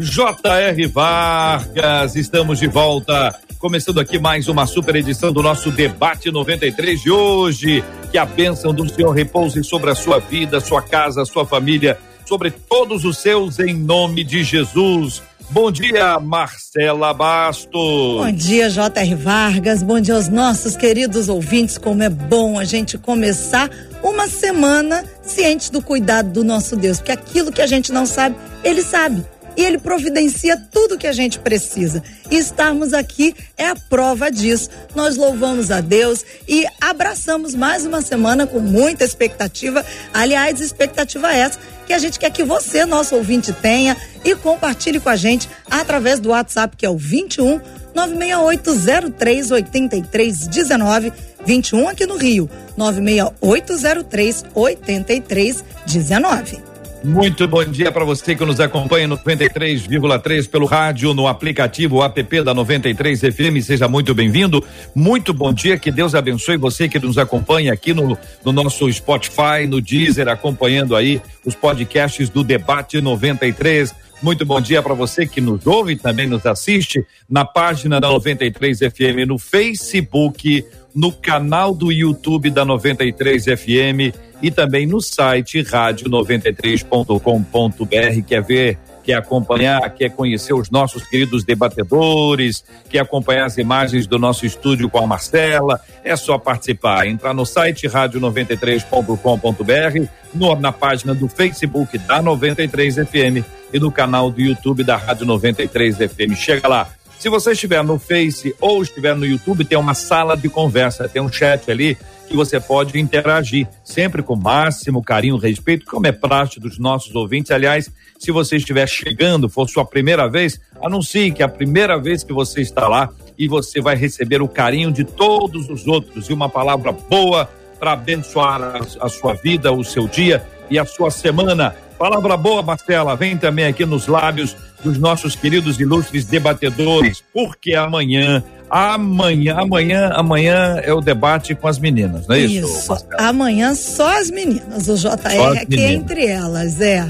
J.R. Vargas. Estamos de volta começando aqui mais uma super edição do nosso debate 93 de hoje. Que a bênção do Senhor repouse sobre a sua vida, sua casa, sua família, sobre todos os seus, em nome de Jesus. Bom dia, Marcela Bastos. Bom dia, J.R. Vargas. Bom dia aos nossos queridos ouvintes. Como é bom a gente começar uma semana ciente do cuidado do nosso Deus, porque aquilo que a gente não sabe, Ele sabe e ele providencia tudo que a gente precisa. E estarmos aqui é a prova disso. Nós louvamos a Deus e abraçamos mais uma semana com muita expectativa. Aliás, expectativa essa que a gente quer que você, nosso ouvinte, tenha e compartilhe com a gente através do WhatsApp, que é o 21 96803 8319 21 aqui no Rio. 96803 8319. Muito bom dia para você que nos acompanha no 93,3 pelo rádio, no aplicativo app da 93 FM. Seja muito bem-vindo. Muito bom dia, que Deus abençoe você que nos acompanha aqui no, no nosso Spotify, no Deezer, acompanhando aí os podcasts do Debate 93. Muito bom dia para você que nos ouve e também nos assiste na página da 93 FM no Facebook, no canal do YouTube da 93 FM e também no site rádio93.com.br. Quer ver, quer acompanhar, quer conhecer os nossos queridos debatedores, quer acompanhar as imagens do nosso estúdio com a Marcela, é só participar. Entrar no site rádio93.com.br, na página do Facebook da 93 FM e no canal do YouTube da Rádio 93 FM. Chega lá. Se você estiver no Face ou estiver no YouTube, tem uma sala de conversa, tem um chat ali que você pode interagir, sempre com máximo carinho e respeito, como é prática dos nossos ouvintes. Aliás, se você estiver chegando, for sua primeira vez, anuncie que é a primeira vez que você está lá e você vai receber o carinho de todos os outros e uma palavra boa para abençoar a, a sua vida, o seu dia e a sua semana. Palavra boa, Marcela, vem também aqui nos lábios dos nossos queridos ilustres debatedores, porque amanhã Amanhã, amanhã, amanhã é o debate com as meninas, não é isso? Isso. Amanhã só as meninas, o JR aqui entre elas, é.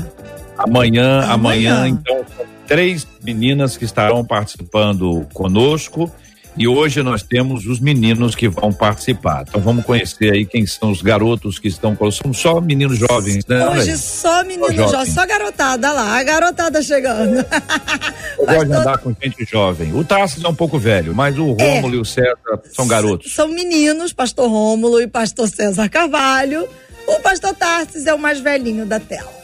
Amanhã, amanhã, amanhã, então, três meninas que estarão participando conosco e hoje nós temos os meninos que vão participar. Então vamos conhecer aí quem são os garotos que estão Somos só meninos jovens, né? Hoje só meninos jovens, jovem. só garotada lá, a garotada chegando. Eu gosto de andar com gente jovem. O Tarsis é um pouco velho, mas o é. Rômulo é, e o César são garotos. São meninos, pastor Rômulo e pastor César Carvalho. O pastor Tarsis é o mais velhinho da tela.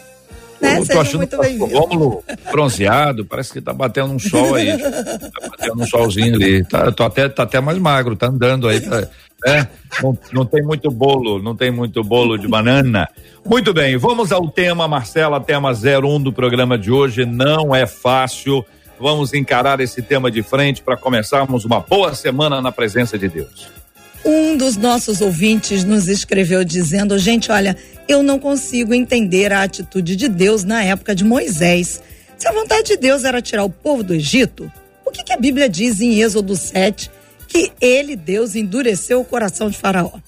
Né? Eu tô achando muito bem o Rômulo bronzeado, parece que tá batendo um sol aí. tá batendo um solzinho ali. Tá, tô até, tá até mais magro, tá andando aí. Tá, né? não, não tem muito bolo, não tem muito bolo de banana. Muito bem, vamos ao tema, Marcela, tema 01 do programa de hoje. Não é fácil. Vamos encarar esse tema de frente para começarmos uma boa semana na presença de Deus. Um dos nossos ouvintes nos escreveu dizendo: gente, olha, eu não consigo entender a atitude de Deus na época de Moisés. Se a vontade de Deus era tirar o povo do Egito, o que, que a Bíblia diz em Êxodo 7? Que ele, Deus, endureceu o coração de Faraó.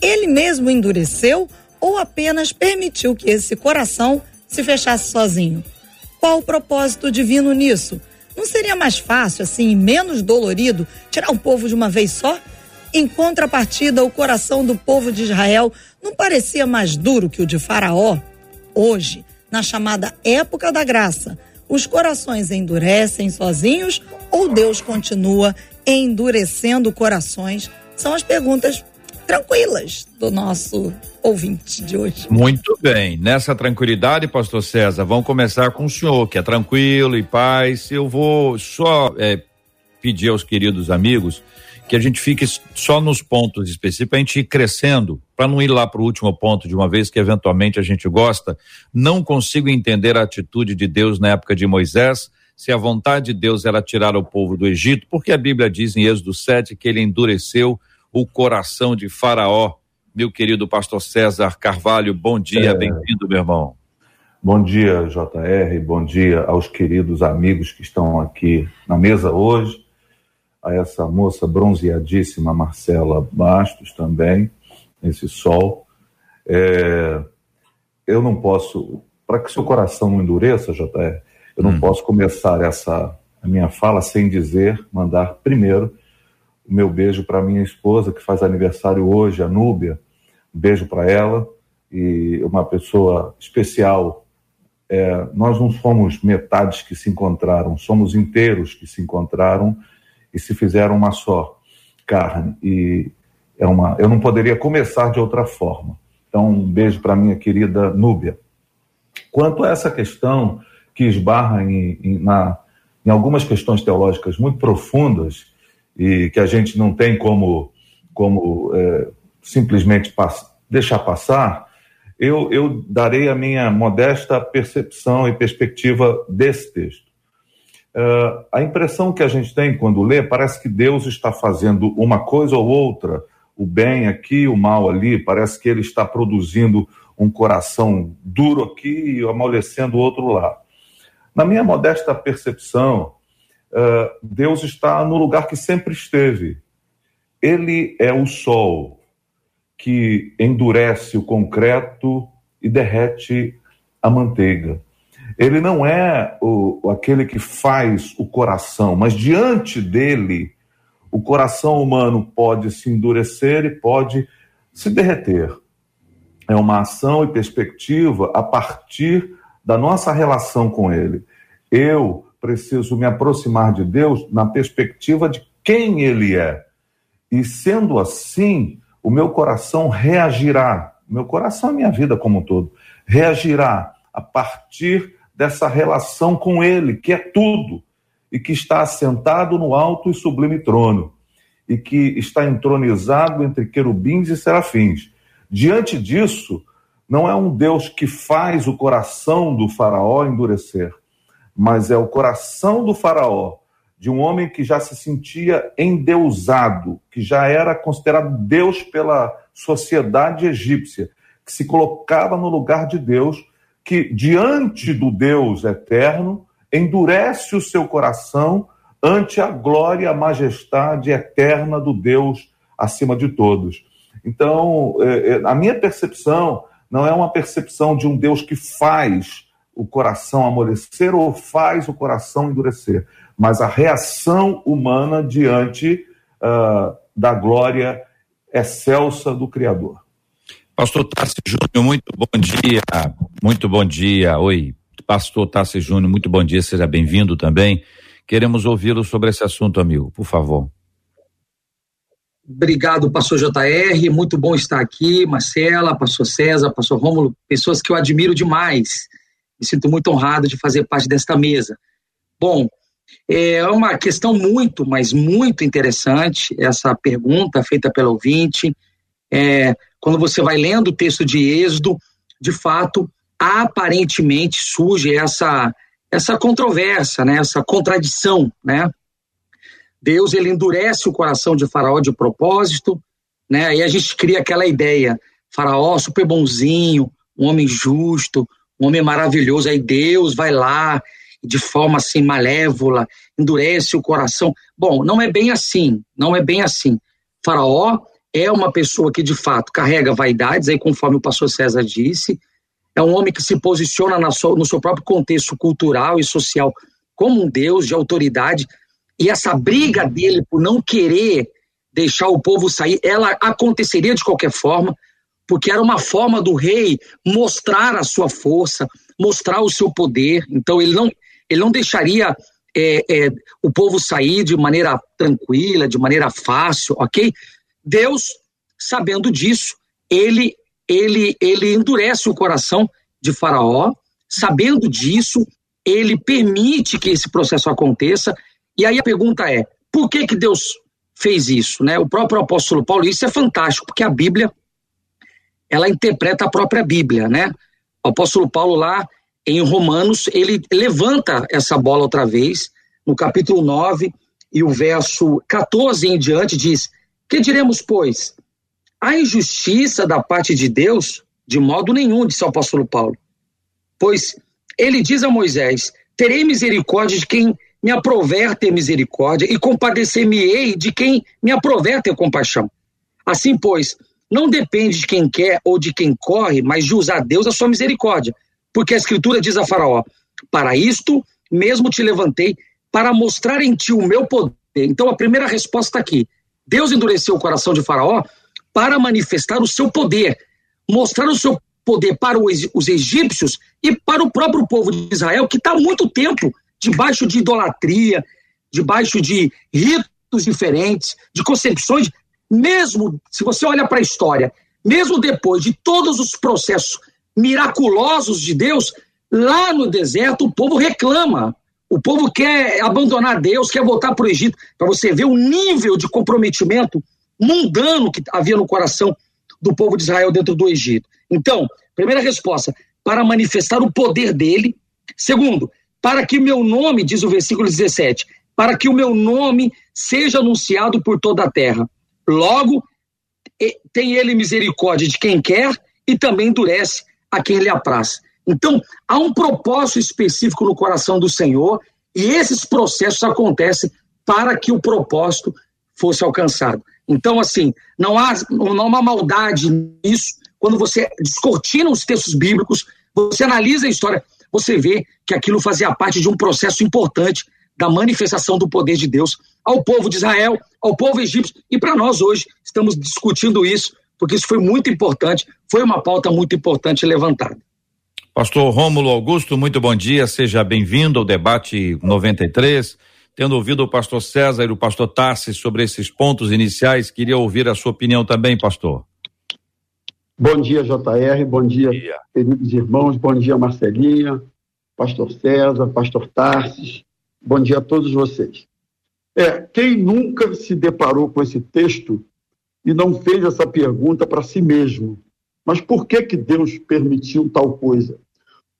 Ele mesmo endureceu ou apenas permitiu que esse coração se fechasse sozinho? Qual o propósito divino nisso? Não seria mais fácil, assim, menos dolorido, tirar o povo de uma vez só? Em contrapartida, o coração do povo de Israel não parecia mais duro que o de Faraó. Hoje, na chamada época da graça, os corações endurecem sozinhos ou Deus continua endurecendo corações? São as perguntas tranquilas do nosso ouvinte de hoje. Muito bem. Nessa tranquilidade, pastor César, vamos começar com o senhor, que é tranquilo e paz. Eu vou só é, pedir aos queridos amigos que a gente fique só nos pontos específicos, a gente ir crescendo, para não ir lá para o último ponto de uma vez que eventualmente a gente gosta. Não consigo entender a atitude de Deus na época de Moisés, se a vontade de Deus era tirar o povo do Egito, porque a Bíblia diz em Êxodo 7 que ele endureceu o coração de Faraó. Meu querido pastor César Carvalho, bom dia, é... bem-vindo, meu irmão. Bom dia, JR, bom dia aos queridos amigos que estão aqui na mesa hoje, a essa moça bronzeadíssima Marcela Bastos também, esse sol. É... Eu não posso, para que seu coração não endureça, JR, eu não hum. posso começar essa a minha fala sem dizer, mandar primeiro o meu beijo para minha esposa, que faz aniversário hoje, a Núbia. Um beijo para ela e uma pessoa especial. É, nós não somos metades que se encontraram, somos inteiros que se encontraram e se fizeram uma só carne. E é uma, eu não poderia começar de outra forma. Então, um beijo para minha querida Núbia. Quanto a essa questão que esbarra em, em, na, em algumas questões teológicas muito profundas e que a gente não tem como, como é, simplesmente pass deixar passar, eu, eu darei a minha modesta percepção e perspectiva desse texto. Uh, a impressão que a gente tem quando lê parece que Deus está fazendo uma coisa ou outra, o bem aqui, o mal ali, parece que ele está produzindo um coração duro aqui e amolecendo o outro lá. Na minha modesta percepção, uh, Deus está no lugar que sempre esteve. Ele é o sol que endurece o concreto e derrete a manteiga. Ele não é o, aquele que faz o coração, mas diante dele, o coração humano pode se endurecer e pode se derreter. É uma ação e perspectiva a partir da nossa relação com Ele. Eu preciso me aproximar de Deus na perspectiva de quem Ele é. E sendo assim, o meu coração reagirá, meu coração é minha vida como um todo, reagirá a partir dessa relação com Ele, que é tudo, e que está assentado no alto e sublime trono, e que está entronizado entre querubins e serafins. Diante disso, não é um Deus que faz o coração do Faraó endurecer, mas é o coração do Faraó, de um homem que já se sentia endeusado, que já era considerado Deus pela sociedade egípcia, que se colocava no lugar de Deus, que diante do Deus eterno endurece o seu coração ante a glória, a majestade eterna do Deus acima de todos. Então, é, é, a minha percepção não é uma percepção de um Deus que faz o coração amolecer ou faz o coração endurecer, mas a reação humana diante uh, da glória excelsa do Criador. Pastor Tassi Júnior, muito bom dia. Muito bom dia. Oi, Pastor Tassi Júnior, muito bom dia. Seja bem-vindo também. Queremos ouvi-lo sobre esse assunto, amigo, por favor. Obrigado, pastor JR. Muito bom estar aqui. Marcela, pastor César, pastor Rômulo, pessoas que eu admiro demais. Me sinto muito honrado de fazer parte desta mesa. Bom, é uma questão muito, mas muito interessante essa pergunta feita pelo ouvinte. É, quando você vai lendo o texto de Êxodo, de fato, aparentemente surge essa essa controvérsia, né? Essa contradição, né? Deus ele endurece o coração de Faraó de propósito, né? Aí a gente cria aquela ideia, Faraó super bonzinho, um homem justo, um homem maravilhoso, aí Deus vai lá de forma assim malévola, endurece o coração. Bom, não é bem assim, não é bem assim. Faraó é uma pessoa que de fato carrega vaidades, aí conforme o pastor César disse, é um homem que se posiciona no seu próprio contexto cultural e social como um Deus de autoridade, e essa briga dele por não querer deixar o povo sair, ela aconteceria de qualquer forma, porque era uma forma do rei mostrar a sua força, mostrar o seu poder. Então ele não, ele não deixaria é, é, o povo sair de maneira tranquila, de maneira fácil, ok? Deus, sabendo disso, ele ele ele endurece o coração de Faraó, sabendo disso, ele permite que esse processo aconteça e aí a pergunta é: por que que Deus fez isso, né? O próprio apóstolo Paulo, isso é fantástico, porque a Bíblia ela interpreta a própria Bíblia, né? O apóstolo Paulo lá em Romanos, ele levanta essa bola outra vez, no capítulo 9 e o verso 14 em diante, diz: Que diremos, pois? A injustiça da parte de Deus? De modo nenhum, disse o apóstolo Paulo. Pois ele diz a Moisés: Terei misericórdia de quem me aprover ter misericórdia, e compadecer-me-ei de quem me aprover ter compaixão. Assim, pois, não depende de quem quer ou de quem corre, mas de usar Deus a sua misericórdia. Porque a Escritura diz a Faraó: Para isto mesmo te levantei, para mostrar em ti o meu poder. Então, a primeira resposta está aqui. Deus endureceu o coração de Faraó para manifestar o seu poder, mostrar o seu poder para os egípcios e para o próprio povo de Israel, que está há muito tempo debaixo de idolatria, debaixo de ritos diferentes, de concepções, mesmo se você olha para a história, mesmo depois de todos os processos miraculosos de Deus, lá no deserto o povo reclama. O povo quer abandonar Deus, quer voltar para o Egito, para você ver o nível de comprometimento mundano que havia no coração do povo de Israel dentro do Egito. Então, primeira resposta, para manifestar o poder dele. Segundo, para que o meu nome, diz o versículo 17, para que o meu nome seja anunciado por toda a terra. Logo, tem ele misericórdia de quem quer e também endurece a quem lhe apraz. Então, há um propósito específico no coração do Senhor e esses processos acontecem para que o propósito fosse alcançado. Então, assim, não há, não há uma maldade nisso. Quando você descortina os textos bíblicos, você analisa a história, você vê que aquilo fazia parte de um processo importante da manifestação do poder de Deus ao povo de Israel, ao povo egípcio. E para nós hoje estamos discutindo isso, porque isso foi muito importante, foi uma pauta muito importante levantada. Pastor Rômulo Augusto, muito bom dia, seja bem-vindo ao debate 93. Tendo ouvido o pastor César e o pastor Tassi sobre esses pontos iniciais, queria ouvir a sua opinião também, pastor. Bom dia, JR, bom dia, bom dia. queridos irmãos, bom dia, Marcelinha, pastor César, pastor Tarsis, bom dia a todos vocês. É, quem nunca se deparou com esse texto e não fez essa pergunta para si mesmo? Mas por que que Deus permitiu tal coisa?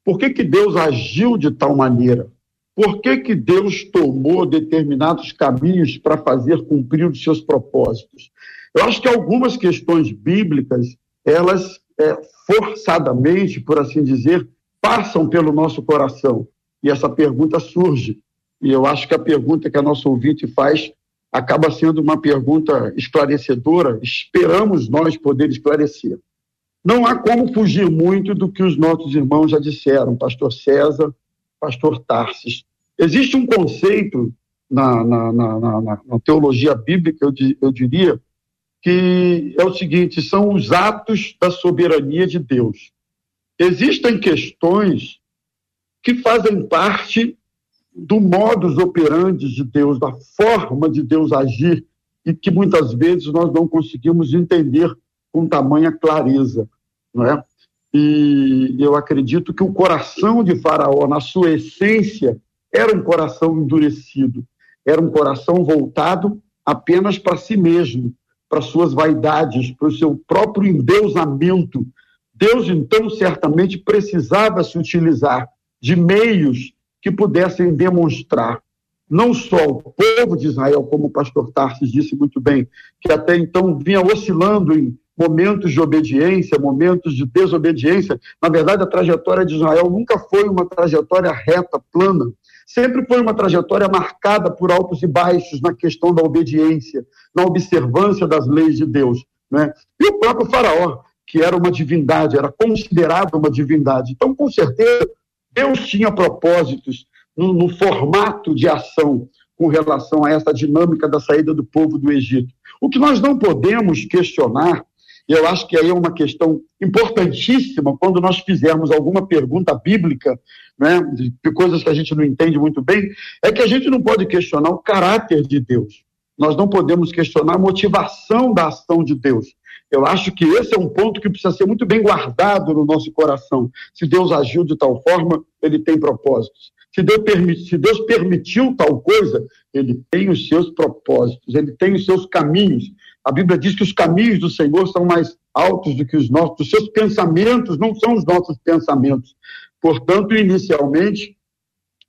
Por que que Deus agiu de tal maneira? Por que que Deus tomou determinados caminhos para fazer cumprir os seus propósitos? Eu acho que algumas questões bíblicas elas é, forçadamente, por assim dizer, passam pelo nosso coração. E essa pergunta surge. E eu acho que a pergunta que a nossa ouvinte faz acaba sendo uma pergunta esclarecedora. Esperamos nós poder esclarecer. Não há como fugir muito do que os nossos irmãos já disseram, pastor César, pastor Tarsis. Existe um conceito na, na, na, na teologia bíblica, eu, eu diria, que é o seguinte: são os atos da soberania de Deus. Existem questões que fazem parte do modus operandi de Deus, da forma de Deus agir, e que muitas vezes nós não conseguimos entender com tamanha clareza, não é? E eu acredito que o coração de Faraó, na sua essência, era um coração endurecido, era um coração voltado apenas para si mesmo, para suas vaidades, para o seu próprio endeusamento. Deus, então, certamente precisava se utilizar de meios que pudessem demonstrar não só o povo de Israel, como o pastor Tarsis disse muito bem, que até então vinha oscilando em momentos de obediência, momentos de desobediência. Na verdade, a trajetória de Israel nunca foi uma trajetória reta, plana sempre foi uma trajetória marcada por altos e baixos na questão da obediência, na observância das leis de Deus. Né? E o próprio Faraó, que era uma divindade, era considerado uma divindade. Então, com certeza, Deus tinha propósitos no, no formato de ação com relação a essa dinâmica da saída do povo do Egito. O que nós não podemos questionar eu acho que aí é uma questão importantíssima quando nós fizermos alguma pergunta bíblica, né, de coisas que a gente não entende muito bem, é que a gente não pode questionar o caráter de Deus. Nós não podemos questionar a motivação da ação de Deus. Eu acho que esse é um ponto que precisa ser muito bem guardado no nosso coração. Se Deus agiu de tal forma, ele tem propósitos. Se Deus, se Deus permitiu tal coisa, ele tem os seus propósitos, ele tem os seus caminhos. A Bíblia diz que os caminhos do Senhor são mais altos do que os nossos, os seus pensamentos não são os nossos pensamentos. Portanto, inicialmente,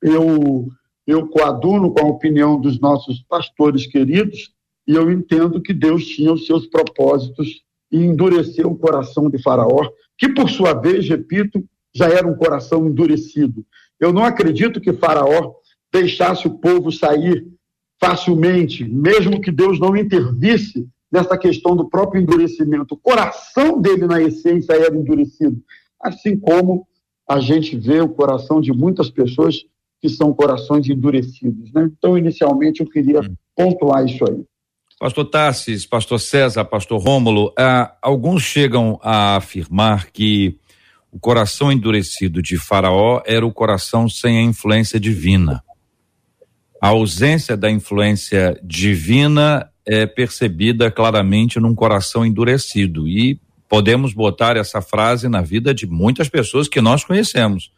eu, eu coaduno com a opinião dos nossos pastores queridos e eu entendo que Deus tinha os seus propósitos e endureceu o coração de Faraó, que por sua vez, repito, já era um coração endurecido. Eu não acredito que Faraó deixasse o povo sair facilmente, mesmo que Deus não intervisse nessa questão do próprio endurecimento. O coração dele, na essência, era endurecido. Assim como a gente vê o coração de muitas pessoas que são corações endurecidos. Né? Então, inicialmente, eu queria hum. pontuar isso aí. Pastor Tassis, Pastor César, Pastor Rômulo, ah, alguns chegam a afirmar que o coração endurecido de Faraó era o coração sem a influência divina. A ausência da influência divina é percebida claramente num coração endurecido. E podemos botar essa frase na vida de muitas pessoas que nós conhecemos.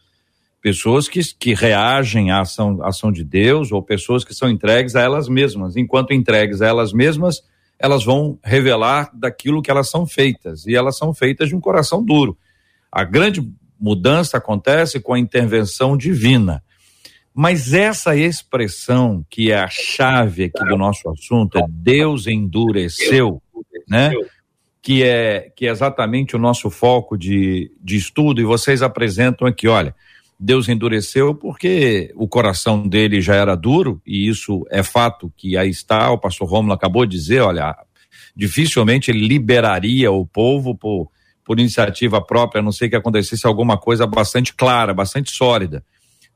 Pessoas que, que reagem à ação, à ação de Deus ou pessoas que são entregues a elas mesmas. Enquanto entregues a elas mesmas, elas vão revelar daquilo que elas são feitas. E elas são feitas de um coração duro. A grande mudança acontece com a intervenção divina. Mas essa expressão que é a chave aqui do nosso assunto é Deus endureceu, né? Que é, que é exatamente o nosso foco de, de estudo, e vocês apresentam aqui, olha, Deus endureceu porque o coração dele já era duro, e isso é fato que aí está, o pastor Romulo acabou de dizer, olha, dificilmente ele liberaria o povo por, por iniciativa própria, a não ser que acontecesse alguma coisa bastante clara, bastante sólida.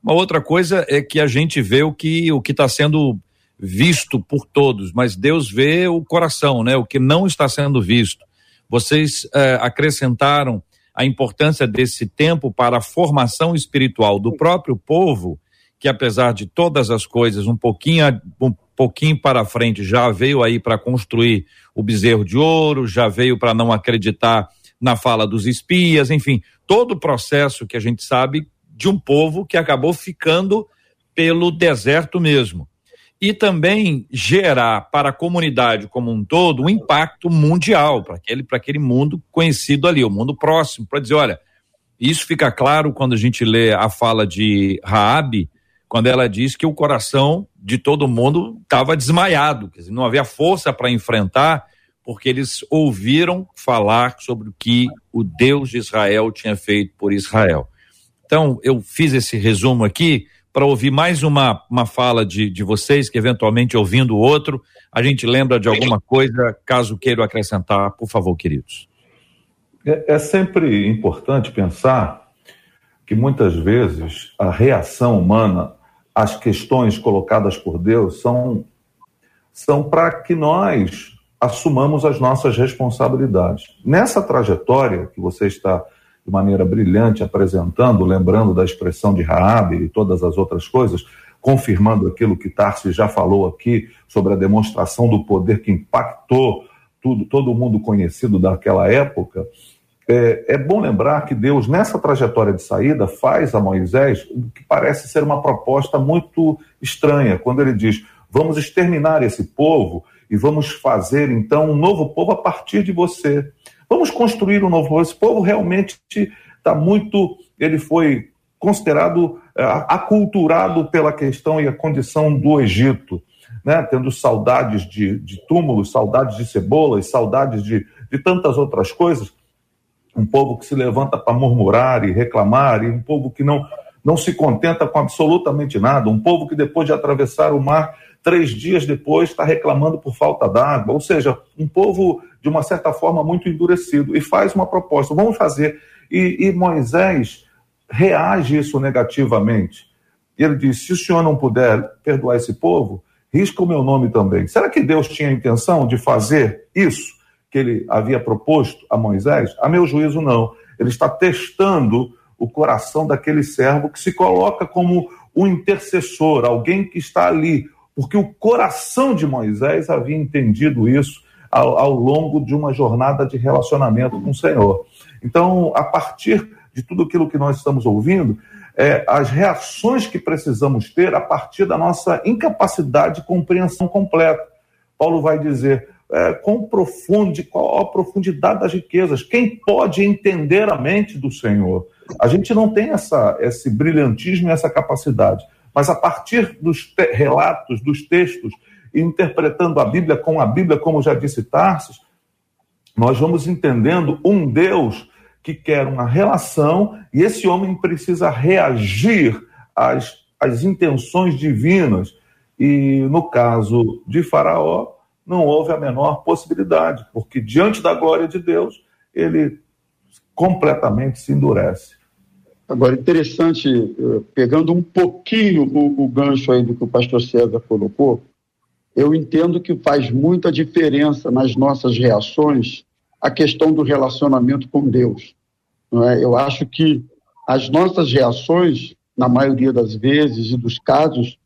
Uma outra coisa é que a gente vê o que o que está sendo visto por todos, mas Deus vê o coração, né? O que não está sendo visto. Vocês é, acrescentaram a importância desse tempo para a formação espiritual do próprio povo, que apesar de todas as coisas, um pouquinho, um pouquinho para frente, já veio aí para construir o bezerro de ouro, já veio para não acreditar na fala dos espias, enfim, todo o processo que a gente sabe de um povo que acabou ficando pelo deserto mesmo. E também gerar para a comunidade como um todo um impacto mundial, para aquele, aquele mundo conhecido ali, o mundo próximo, para dizer, olha, isso fica claro quando a gente lê a fala de Raabe, quando ela diz que o coração de todo mundo estava desmaiado, quer dizer, não havia força para enfrentar, porque eles ouviram falar sobre o que o Deus de Israel tinha feito por Israel. Então, eu fiz esse resumo aqui para ouvir mais uma, uma fala de, de vocês, que eventualmente ouvindo outro, a gente lembra de alguma coisa, caso queiram acrescentar, por favor, queridos. É, é sempre importante pensar que muitas vezes a reação humana às questões colocadas por Deus são, são para que nós assumamos as nossas responsabilidades. Nessa trajetória que você está de maneira brilhante apresentando, lembrando da expressão de Raabe e todas as outras coisas, confirmando aquilo que Tarsi já falou aqui sobre a demonstração do poder que impactou tudo, todo mundo conhecido daquela época. É, é, bom lembrar que Deus, nessa trajetória de saída, faz a Moisés o que parece ser uma proposta muito estranha, quando ele diz: vamos exterminar esse povo e vamos fazer então um novo povo a partir de você. Vamos construir um novo povo. Esse povo realmente está muito. Ele foi considerado é, aculturado pela questão e a condição do Egito, né? tendo saudades de, de túmulos, saudades de cebolas, saudades de, de tantas outras coisas. Um povo que se levanta para murmurar e reclamar, e um povo que não, não se contenta com absolutamente nada, um povo que depois de atravessar o mar três dias depois está reclamando por falta d'água, ou seja, um povo de uma certa forma muito endurecido e faz uma proposta, vamos fazer. E, e Moisés reage isso negativamente. Ele diz: se o senhor não puder perdoar esse povo, risca o meu nome também. Será que Deus tinha a intenção de fazer isso que ele havia proposto a Moisés? A meu juízo, não. Ele está testando o coração daquele servo que se coloca como um intercessor, alguém que está ali porque o coração de Moisés havia entendido isso ao, ao longo de uma jornada de relacionamento com o Senhor. Então, a partir de tudo aquilo que nós estamos ouvindo, é, as reações que precisamos ter a partir da nossa incapacidade de compreensão completa. Paulo vai dizer: é, quão profundo, qual a profundidade das riquezas. Quem pode entender a mente do Senhor? A gente não tem essa, esse brilhantismo e essa capacidade, mas a partir dos relatos, dos textos, interpretando a Bíblia com a Bíblia, como já disse Tarsis, nós vamos entendendo um Deus que quer uma relação e esse homem precisa reagir às, às intenções divinas. E no caso de Faraó, não houve a menor possibilidade, porque diante da glória de Deus, ele completamente se endurece. Agora, interessante, eh, pegando um pouquinho o, o gancho aí do que o pastor César colocou, eu entendo que faz muita diferença nas nossas reações a questão do relacionamento com Deus. Não é? Eu acho que as nossas reações, na maioria das vezes e dos casos,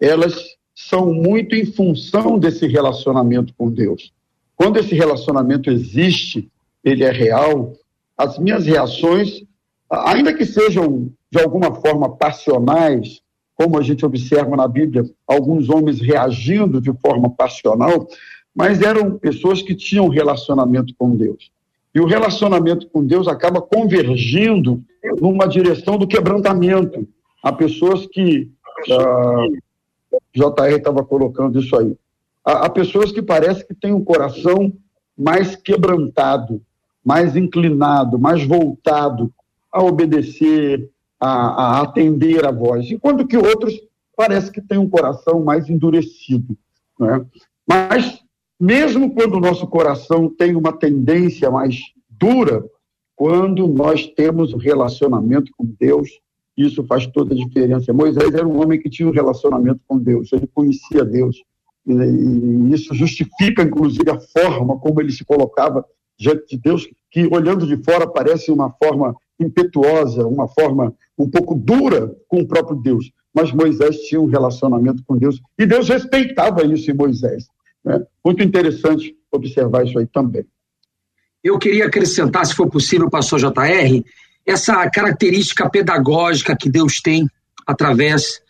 elas são muito em função desse relacionamento com Deus. Quando esse relacionamento existe, ele é real, as minhas reações, ainda que sejam de alguma forma passionais, como a gente observa na Bíblia, alguns homens reagindo de forma passional, mas eram pessoas que tinham relacionamento com Deus. E o relacionamento com Deus acaba convergindo numa direção do quebrantamento. Há pessoas que. Uh, JR estava colocando isso aí. Há, pessoas que parece que têm um coração mais quebrantado, mais inclinado, mais voltado a obedecer, a, a atender a voz, enquanto que outros parece que têm um coração mais endurecido. Né? Mas, mesmo quando o nosso coração tem uma tendência mais dura, quando nós temos um relacionamento com Deus, isso faz toda a diferença. Moisés era um homem que tinha um relacionamento com Deus, ele conhecia Deus. E isso justifica, inclusive, a forma como ele se colocava diante de Deus, que olhando de fora parece uma forma impetuosa, uma forma um pouco dura com o próprio Deus. Mas Moisés tinha um relacionamento com Deus e Deus respeitava isso em Moisés. Né? Muito interessante observar isso aí também. Eu queria acrescentar, se for possível, pastor JR, essa característica pedagógica que Deus tem através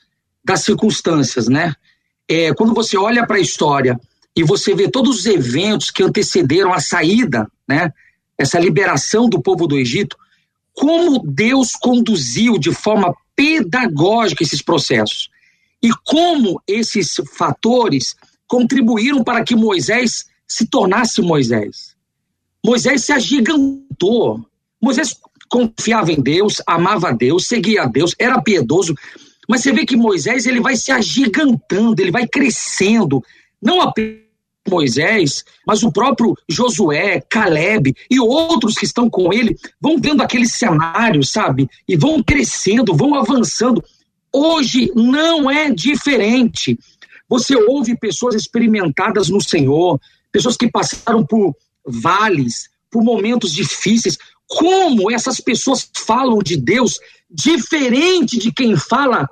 das circunstâncias, né? É, quando você olha para a história e você vê todos os eventos que antecederam a saída, né? Essa liberação do povo do Egito, como Deus conduziu de forma pedagógica esses processos e como esses fatores contribuíram para que Moisés se tornasse Moisés. Moisés se agigantou. Moisés confiava em Deus, amava a Deus, seguia a Deus, era piedoso. Mas você vê que Moisés ele vai se agigantando, ele vai crescendo. Não apenas Moisés, mas o próprio Josué, Caleb e outros que estão com ele vão vendo aquele cenário, sabe? E vão crescendo, vão avançando. Hoje não é diferente. Você ouve pessoas experimentadas no Senhor, pessoas que passaram por vales, por momentos difíceis. Como essas pessoas falam de Deus diferente de quem fala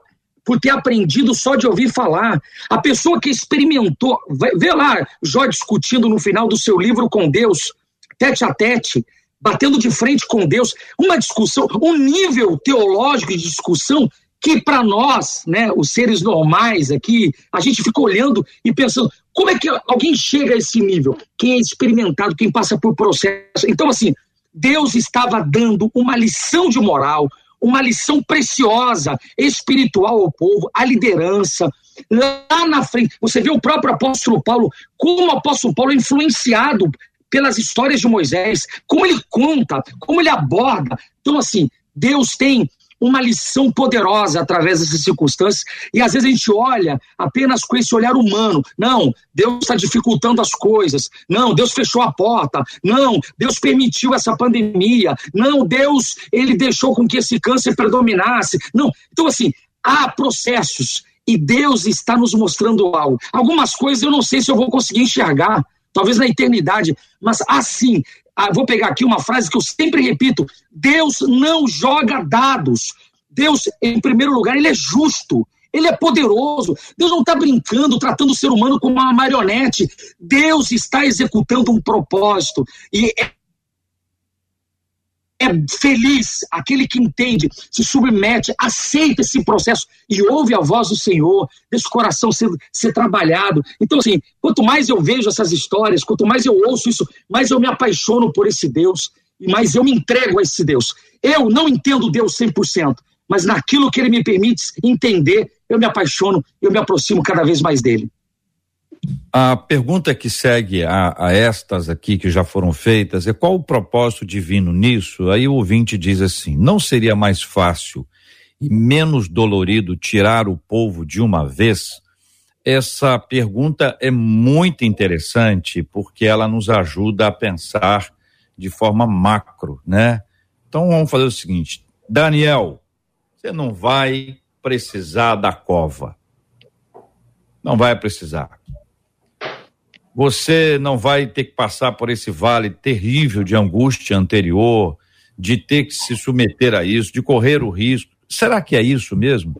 por ter aprendido só de ouvir falar. A pessoa que experimentou, vê lá Jó discutindo no final do seu livro com Deus, tete a tete, batendo de frente com Deus, uma discussão, um nível teológico de discussão que para nós, né, os seres normais aqui, a gente fica olhando e pensando, como é que alguém chega a esse nível? Quem é experimentado, quem passa por processo. Então, assim, Deus estava dando uma lição de moral, uma lição preciosa, espiritual ao povo, à liderança. Lá na frente, você vê o próprio apóstolo Paulo, como o apóstolo Paulo é influenciado pelas histórias de Moisés, como ele conta, como ele aborda. Então, assim, Deus tem uma lição poderosa através dessas circunstâncias, e às vezes a gente olha apenas com esse olhar humano. Não, Deus está dificultando as coisas. Não, Deus fechou a porta. Não, Deus permitiu essa pandemia. Não, Deus, ele deixou com que esse câncer predominasse. Não, então assim, há processos e Deus está nos mostrando algo. Algumas coisas eu não sei se eu vou conseguir enxergar, talvez na eternidade, mas assim, ah, vou pegar aqui uma frase que eu sempre repito: Deus não joga dados. Deus, em primeiro lugar, ele é justo. Ele é poderoso. Deus não está brincando, tratando o ser humano como uma marionete. Deus está executando um propósito. E é feliz aquele que entende, se submete, aceita esse processo e ouve a voz do Senhor, desse coração ser, ser trabalhado. Então, assim, quanto mais eu vejo essas histórias, quanto mais eu ouço isso, mais eu me apaixono por esse Deus e mais eu me entrego a esse Deus. Eu não entendo Deus 100%, mas naquilo que Ele me permite entender, eu me apaixono, eu me aproximo cada vez mais dele. A pergunta que segue a, a, estas aqui que já foram feitas é qual o propósito divino nisso? Aí o ouvinte diz assim: não seria mais fácil e menos dolorido tirar o povo de uma vez? Essa pergunta é muito interessante porque ela nos ajuda a pensar de forma macro, né? Então vamos fazer o seguinte: Daniel, você não vai precisar da cova. Não vai precisar. Você não vai ter que passar por esse vale terrível de angústia anterior, de ter que se submeter a isso, de correr o risco. Será que é isso mesmo?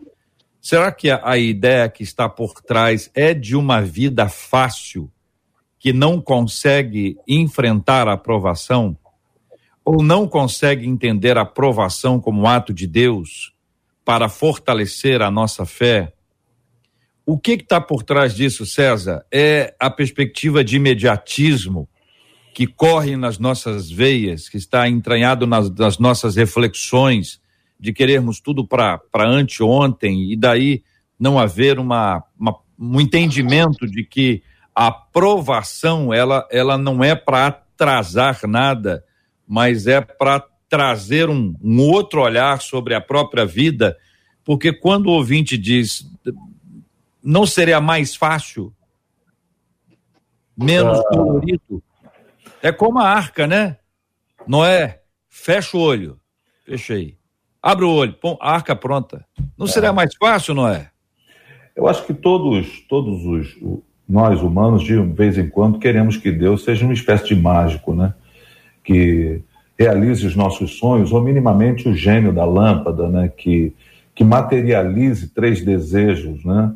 Será que a, a ideia que está por trás é de uma vida fácil, que não consegue enfrentar a aprovação? Ou não consegue entender a aprovação como ato de Deus para fortalecer a nossa fé? O que está por trás disso, César? É a perspectiva de imediatismo que corre nas nossas veias, que está entranhado nas, nas nossas reflexões, de querermos tudo para anteontem e daí não haver uma, uma, um entendimento de que a aprovação ela, ela não é para atrasar nada, mas é para trazer um, um outro olhar sobre a própria vida, porque quando o ouvinte diz não seria mais fácil? Menos ah. dolorido? É como a arca, né? Não é? Fecha o olho. Fechei. Abre o olho, pô, arca pronta. Não é. seria mais fácil, não é? Eu acho que todos, todos os nós humanos, de vez em quando, queremos que Deus seja uma espécie de mágico, né? Que realize os nossos sonhos, ou minimamente o gênio da lâmpada, né? Que, que materialize três desejos, né?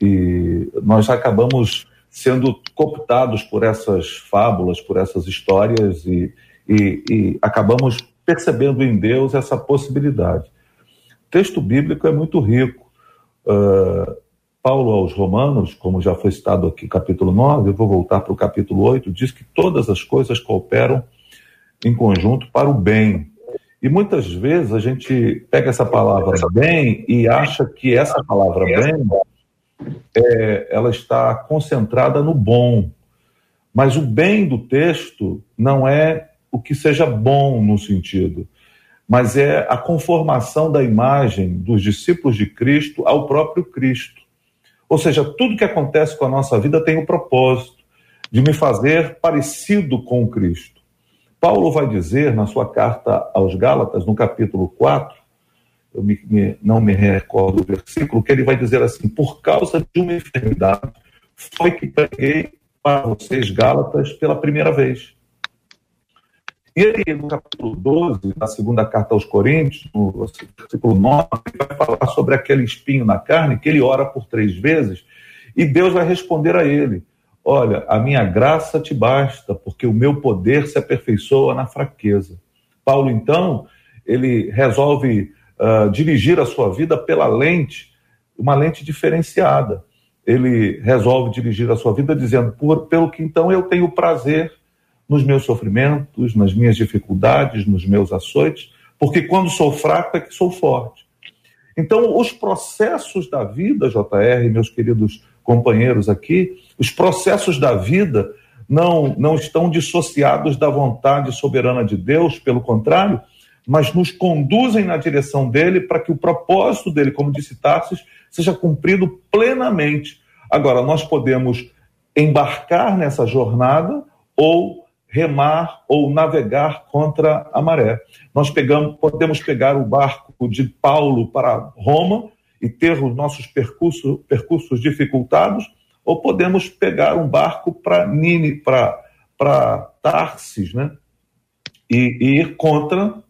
E nós acabamos sendo cooptados por essas fábulas, por essas histórias e, e, e acabamos percebendo em Deus essa possibilidade. O texto bíblico é muito rico. Uh, Paulo aos Romanos, como já foi citado aqui, capítulo 9, eu vou voltar para o capítulo 8, diz que todas as coisas cooperam em conjunto para o bem. E muitas vezes a gente pega essa palavra bem e acha que essa palavra bem é, ela está concentrada no bom. Mas o bem do texto não é o que seja bom no sentido, mas é a conformação da imagem dos discípulos de Cristo ao próprio Cristo. Ou seja, tudo que acontece com a nossa vida tem o propósito de me fazer parecido com Cristo. Paulo vai dizer na sua carta aos Gálatas, no capítulo 4, eu me, me, não me recordo o versículo, que ele vai dizer assim: por causa de uma enfermidade, foi que preguei para vocês, Gálatas, pela primeira vez. E aí, no capítulo 12, na segunda carta aos Coríntios, no versículo 9, ele vai falar sobre aquele espinho na carne, que ele ora por três vezes, e Deus vai responder a ele: Olha, a minha graça te basta, porque o meu poder se aperfeiçoa na fraqueza. Paulo, então, ele resolve uh, dirigir a sua vida pela lente, uma lente diferenciada. Ele resolve dirigir a sua vida dizendo: Por, pelo que então eu tenho prazer nos meus sofrimentos, nas minhas dificuldades, nos meus açoites, porque quando sou fraco é que sou forte. Então, os processos da vida, JR, meus queridos companheiros aqui, os processos da vida não, não estão dissociados da vontade soberana de Deus, pelo contrário, mas nos conduzem na direção dele para que o propósito dele, como disse Tarsis, seja cumprido plenamente. Agora, nós podemos embarcar nessa jornada ou remar ou navegar contra a maré. Nós pegamos, podemos pegar o barco de Paulo para Roma e ter os nossos percursos, percursos dificultados, ou podemos pegar um barco para Nini, para Tarsis, né? E, e ir contra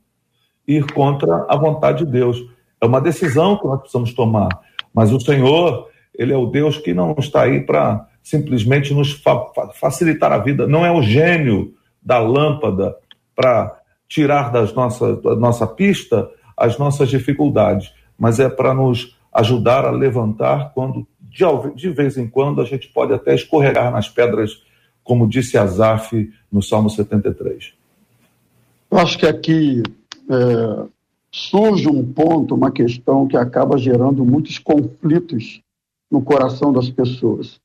ir contra a vontade de Deus. É uma decisão que nós precisamos tomar. Mas o Senhor, Ele é o Deus que não está aí para simplesmente nos fa facilitar a vida. Não é o gênio da lâmpada para tirar das nossa, da nossa pista as nossas dificuldades, mas é para nos ajudar a levantar quando, de, de vez em quando, a gente pode até escorregar nas pedras, como disse Asaf no Salmo 73. Eu acho que aqui é, surge um ponto, uma questão que acaba gerando muitos conflitos no coração das pessoas.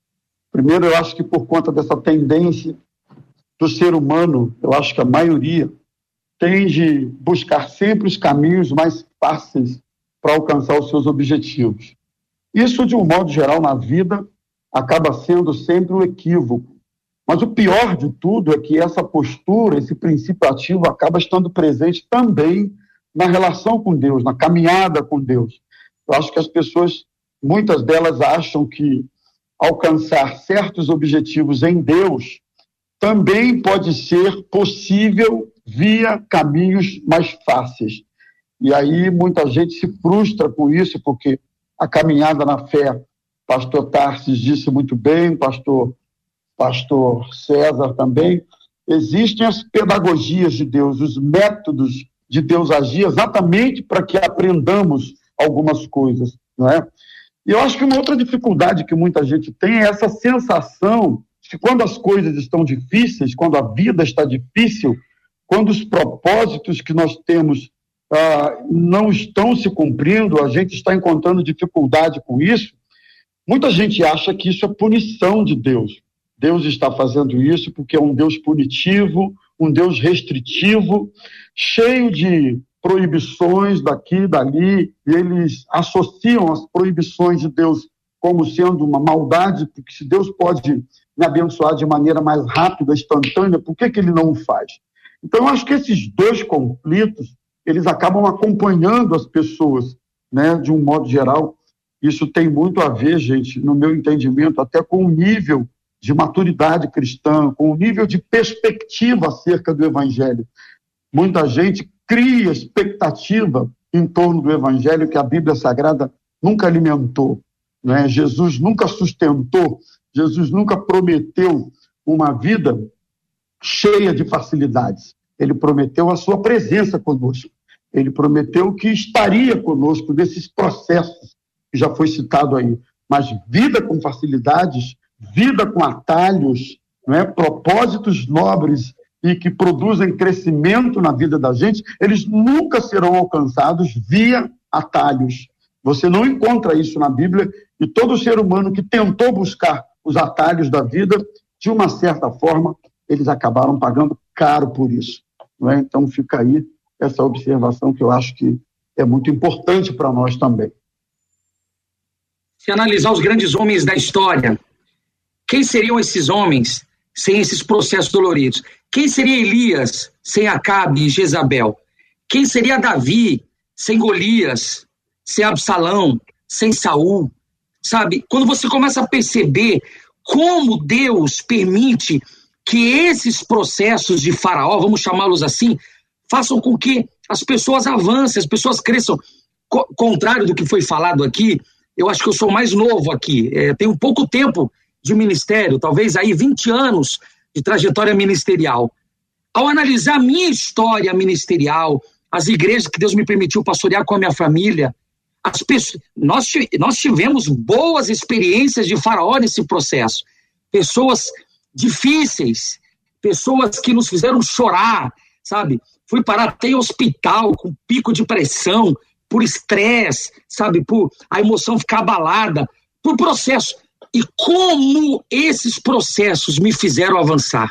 Primeiro, eu acho que por conta dessa tendência do ser humano, eu acho que a maioria tende a buscar sempre os caminhos mais fáceis para alcançar os seus objetivos. Isso, de um modo geral, na vida, acaba sendo sempre um equívoco. Mas o pior de tudo é que essa postura, esse princípio ativo, acaba estando presente também na relação com Deus, na caminhada com Deus. Eu acho que as pessoas, muitas delas acham que alcançar certos objetivos em Deus também pode ser possível via caminhos mais fáceis. E aí muita gente se frustra com isso, porque a caminhada na fé, pastor Tarsis disse muito bem, pastor, pastor César também, existem as pedagogias de Deus, os métodos de Deus agir exatamente para que aprendamos algumas coisas, não é? E eu acho que uma outra dificuldade que muita gente tem é essa sensação de que quando as coisas estão difíceis, quando a vida está difícil, quando os propósitos que nós temos ah, não estão se cumprindo, a gente está encontrando dificuldade com isso, muita gente acha que isso é punição de Deus. Deus está fazendo isso porque é um Deus punitivo, um Deus restritivo, cheio de proibições daqui e dali, e eles associam as proibições de Deus como sendo uma maldade, porque se Deus pode me abençoar de maneira mais rápida, instantânea, por que, que ele não o faz? Então, eu acho que esses dois conflitos, eles acabam acompanhando as pessoas, né, de um modo geral. Isso tem muito a ver, gente, no meu entendimento, até com o nível de maturidade cristã, com o nível de perspectiva acerca do evangelho. Muita gente cria expectativa em torno do evangelho que a Bíblia Sagrada nunca alimentou, né? Jesus nunca sustentou, Jesus nunca prometeu uma vida cheia de facilidades. Ele prometeu a sua presença conosco. Ele prometeu que estaria conosco nesses processos que já foi citado aí. Mas vida com facilidades, vida com atalhos, não é? propósitos nobres e que produzem crescimento na vida da gente, eles nunca serão alcançados via atalhos. Você não encontra isso na Bíblia e todo ser humano que tentou buscar os atalhos da vida, de uma certa forma, eles acabaram pagando caro por isso. Não é? Então fica aí essa observação que eu acho que é muito importante para nós também. Se analisar os grandes homens da história, quem seriam esses homens sem esses processos doloridos? Quem seria Elias sem Acabe e Jezabel? Quem seria Davi sem Golias, sem Absalão, sem Saul? Sabe, quando você começa a perceber como Deus permite que esses processos de Faraó, vamos chamá-los assim, façam com que as pessoas avancem, as pessoas cresçam. Co contrário do que foi falado aqui, eu acho que eu sou mais novo aqui, é, tenho pouco tempo de ministério, talvez aí 20 anos de trajetória ministerial. Ao analisar minha história ministerial, as igrejas que Deus me permitiu pastorear com a minha família, as pessoas, nós, nós tivemos boas experiências de faraó nesse processo. Pessoas difíceis, pessoas que nos fizeram chorar, sabe? Fui parar até em hospital com pico de pressão, por estresse, sabe? Por a emoção ficar abalada, por processo. E como esses processos me fizeram avançar?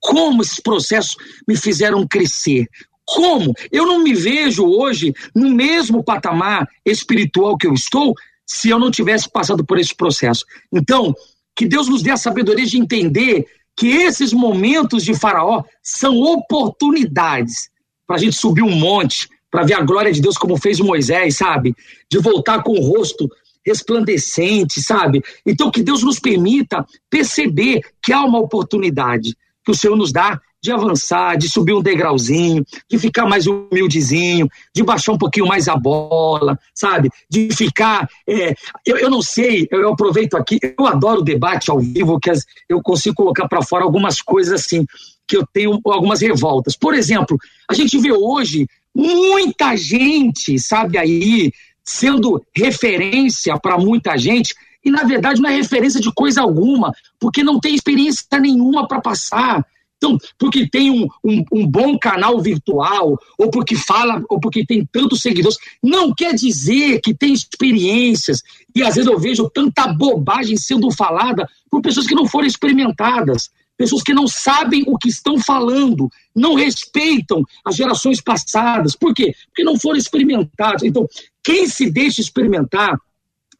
Como esses processos me fizeram crescer? Como? Eu não me vejo hoje no mesmo patamar espiritual que eu estou se eu não tivesse passado por esse processo. Então, que Deus nos dê a sabedoria de entender que esses momentos de Faraó são oportunidades para a gente subir um monte, para ver a glória de Deus como fez Moisés, sabe? De voltar com o rosto resplandecente, sabe? Então que Deus nos permita perceber que há uma oportunidade que o Senhor nos dá de avançar, de subir um degrauzinho, de ficar mais humildezinho, de baixar um pouquinho mais a bola, sabe? De ficar. É, eu, eu não sei, eu aproveito aqui, eu adoro debate ao vivo, que as, eu consigo colocar para fora algumas coisas assim. que eu tenho algumas revoltas. Por exemplo, a gente vê hoje muita gente, sabe aí, sendo referência para muita gente, e na verdade não é referência de coisa alguma, porque não tem experiência nenhuma para passar. Então, porque tem um, um, um, bom canal virtual, ou porque fala, ou porque tem tantos seguidores, não quer dizer que tem experiências. E às vezes eu vejo tanta bobagem sendo falada por pessoas que não foram experimentadas, pessoas que não sabem o que estão falando, não respeitam as gerações passadas. Por quê? Porque não foram experimentados. Então, quem se deixa experimentar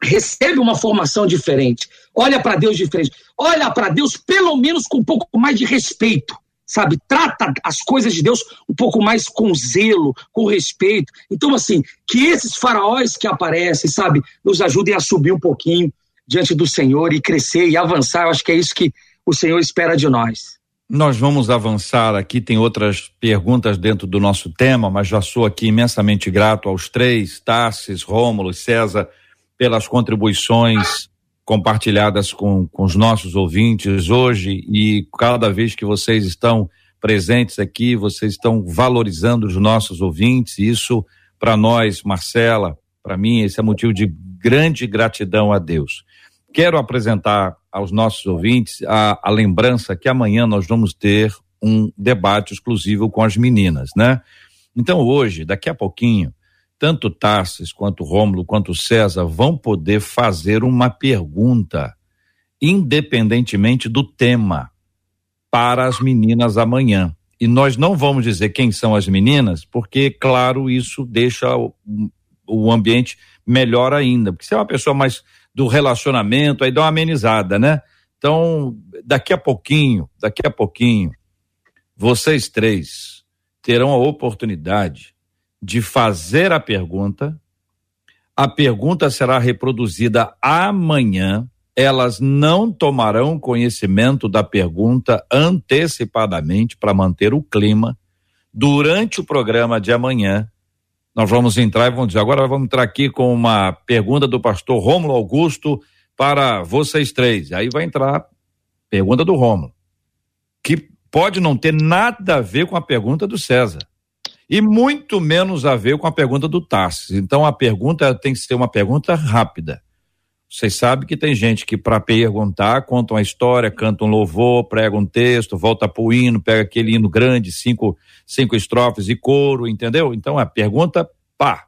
recebe uma formação diferente, olha para Deus diferente, olha para Deus pelo menos com um pouco mais de respeito, sabe? Trata as coisas de Deus um pouco mais com zelo, com respeito. Então, assim, que esses faraós que aparecem, sabe, nos ajudem a subir um pouquinho diante do Senhor e crescer e avançar. Eu acho que é isso que o Senhor espera de nós. Nós vamos avançar aqui, tem outras perguntas dentro do nosso tema, mas já sou aqui imensamente grato aos três, Tassis, Rômulo, César, pelas contribuições compartilhadas com, com os nossos ouvintes hoje e cada vez que vocês estão presentes aqui, vocês estão valorizando os nossos ouvintes. Isso, para nós, Marcela, para mim, esse é motivo de grande gratidão a Deus. Quero apresentar aos nossos ouvintes a, a lembrança que amanhã nós vamos ter um debate exclusivo com as meninas, né? Então, hoje, daqui a pouquinho, tanto Tarsis quanto Rômulo quanto César vão poder fazer uma pergunta, independentemente do tema, para as meninas amanhã. E nós não vamos dizer quem são as meninas, porque, claro, isso deixa o, o ambiente melhor ainda. Porque se é uma pessoa mais do relacionamento, aí dá uma amenizada, né? Então, daqui a pouquinho, daqui a pouquinho, vocês três terão a oportunidade de fazer a pergunta. A pergunta será reproduzida amanhã. Elas não tomarão conhecimento da pergunta antecipadamente para manter o clima. Durante o programa de amanhã, nós vamos entrar e vamos dizer, agora vamos entrar aqui com uma pergunta do pastor Rômulo Augusto para vocês três. Aí vai entrar pergunta do Rômulo, que pode não ter nada a ver com a pergunta do César e muito menos a ver com a pergunta do Tarsis. Então a pergunta tem que ser uma pergunta rápida. Vocês sabem que tem gente que para perguntar conta uma história, canta um louvor, prega um texto, volta pro hino, pega aquele hino grande, cinco, cinco estrofes e coro, entendeu? Então a pergunta, pá.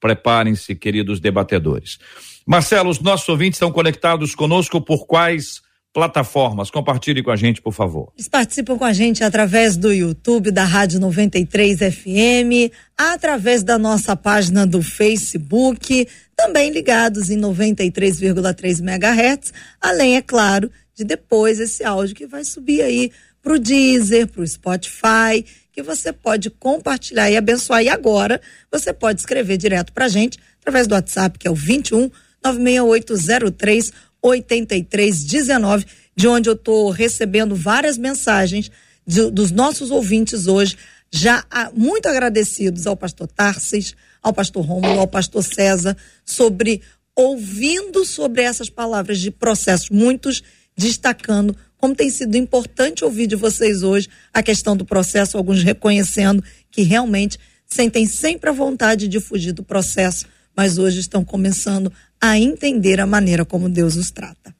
Preparem-se, queridos debatedores. Marcelo, os nossos ouvintes estão conectados conosco por quais plataformas. Compartilhe com a gente, por favor. Eles participam com a gente através do YouTube da Rádio 93 FM, através da nossa página do Facebook, também ligados em 93,3 MHz, além, é claro, de depois esse áudio que vai subir aí para o Deezer, para o Spotify, que você pode compartilhar e abençoar. E agora você pode escrever direto para gente através do WhatsApp, que é o 21 96803 8319, de onde eu estou recebendo várias mensagens de, dos nossos ouvintes hoje, já muito agradecidos ao pastor Tarsis, ao pastor Romulo, ao pastor César, sobre ouvindo sobre essas palavras de processo, muitos destacando como tem sido importante ouvir de vocês hoje a questão do processo, alguns reconhecendo que realmente sentem sempre a vontade de fugir do processo, mas hoje estão começando a entender a maneira como Deus os trata.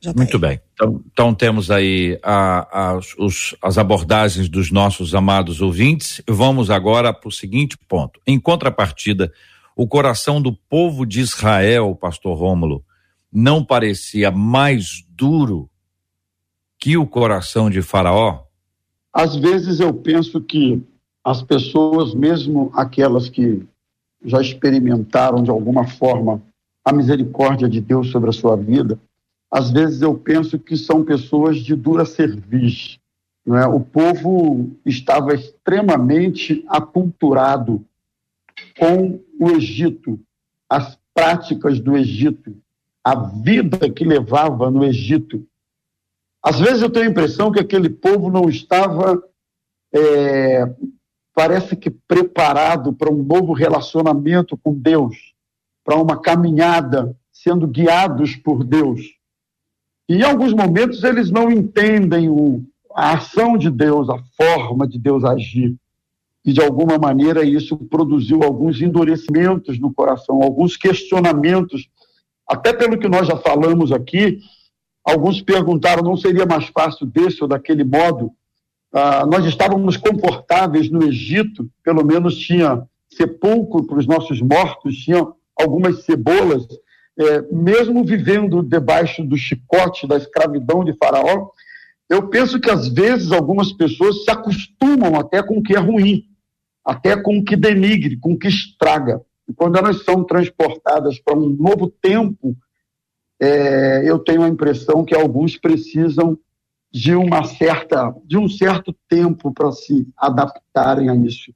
Já tá Muito aí. bem. Então, então, temos aí a, a, os, as abordagens dos nossos amados ouvintes. Vamos agora para o seguinte ponto. Em contrapartida, o coração do povo de Israel, pastor Rômulo, não parecia mais duro que o coração de Faraó? Às vezes eu penso que as pessoas, mesmo aquelas que já experimentaram de alguma forma a misericórdia de Deus sobre a sua vida, às vezes eu penso que são pessoas de dura cerviz. Não é? O povo estava extremamente aculturado com o Egito, as práticas do Egito, a vida que levava no Egito. Às vezes eu tenho a impressão que aquele povo não estava é, parece que preparado para um novo relacionamento com Deus, para uma caminhada sendo guiados por Deus. E em alguns momentos eles não entendem o, a ação de Deus, a forma de Deus agir. E, de alguma maneira, isso produziu alguns endurecimentos no coração, alguns questionamentos. Até pelo que nós já falamos aqui, alguns perguntaram: não seria mais fácil desse ou daquele modo? Ah, nós estávamos confortáveis no Egito, pelo menos tinha sepulcro para os nossos mortos, tinha algumas cebolas, é, mesmo vivendo debaixo do chicote da escravidão de Faraó, eu penso que às vezes algumas pessoas se acostumam até com o que é ruim, até com o que denigre, com o que estraga. E quando elas são transportadas para um novo tempo, é, eu tenho a impressão que alguns precisam de uma certa, de um certo tempo para se adaptarem a isso.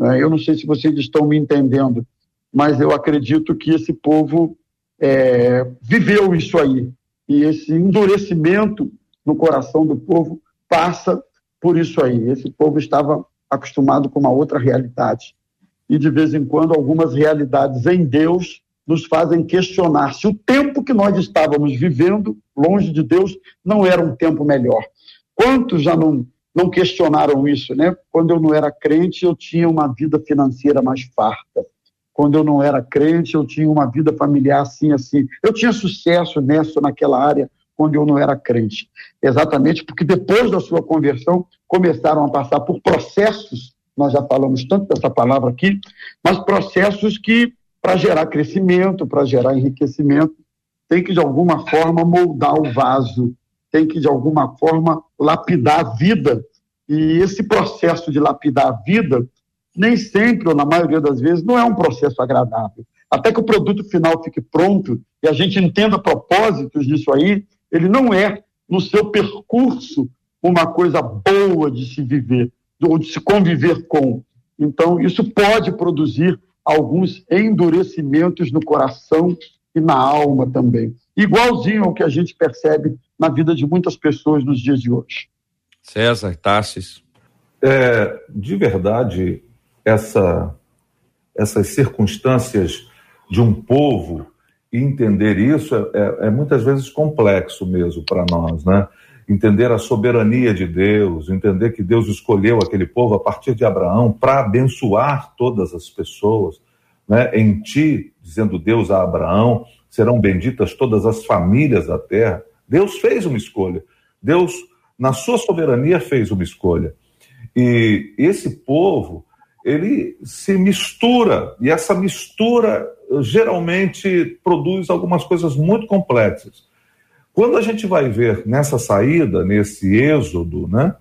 É, eu não sei se vocês estão me entendendo, mas eu acredito que esse povo é, viveu isso aí. E esse endurecimento no coração do povo passa por isso aí. Esse povo estava acostumado com uma outra realidade. E de vez em quando, algumas realidades em Deus nos fazem questionar se o tempo que nós estávamos vivendo, longe de Deus, não era um tempo melhor. Quantos já não, não questionaram isso, né? Quando eu não era crente, eu tinha uma vida financeira mais farta. Quando eu não era crente, eu tinha uma vida familiar assim, assim. Eu tinha sucesso nessa, naquela área, quando eu não era crente. Exatamente porque depois da sua conversão, começaram a passar por processos, nós já falamos tanto dessa palavra aqui, mas processos que para gerar crescimento, para gerar enriquecimento, tem que de alguma forma moldar o vaso, tem que de alguma forma lapidar a vida. E esse processo de lapidar a vida, nem sempre, ou na maioria das vezes, não é um processo agradável. Até que o produto final fique pronto e a gente entenda propósitos disso aí, ele não é, no seu percurso, uma coisa boa de se viver, ou de se conviver com. Então, isso pode produzir alguns endurecimentos no coração e na alma também. Igualzinho ao que a gente percebe na vida de muitas pessoas nos dias de hoje. César, Tassis. É, de verdade, essa, essas circunstâncias de um povo entender isso é, é, é muitas vezes complexo mesmo para nós, né? Entender a soberania de Deus, entender que Deus escolheu aquele povo a partir de Abraão para abençoar todas as pessoas, né? Em ti, dizendo Deus a Abraão, serão benditas todas as famílias da terra. Deus fez uma escolha. Deus, na sua soberania, fez uma escolha. E esse povo, ele se mistura, e essa mistura geralmente produz algumas coisas muito complexas. Quando a gente vai ver nessa saída, nesse êxodo, né?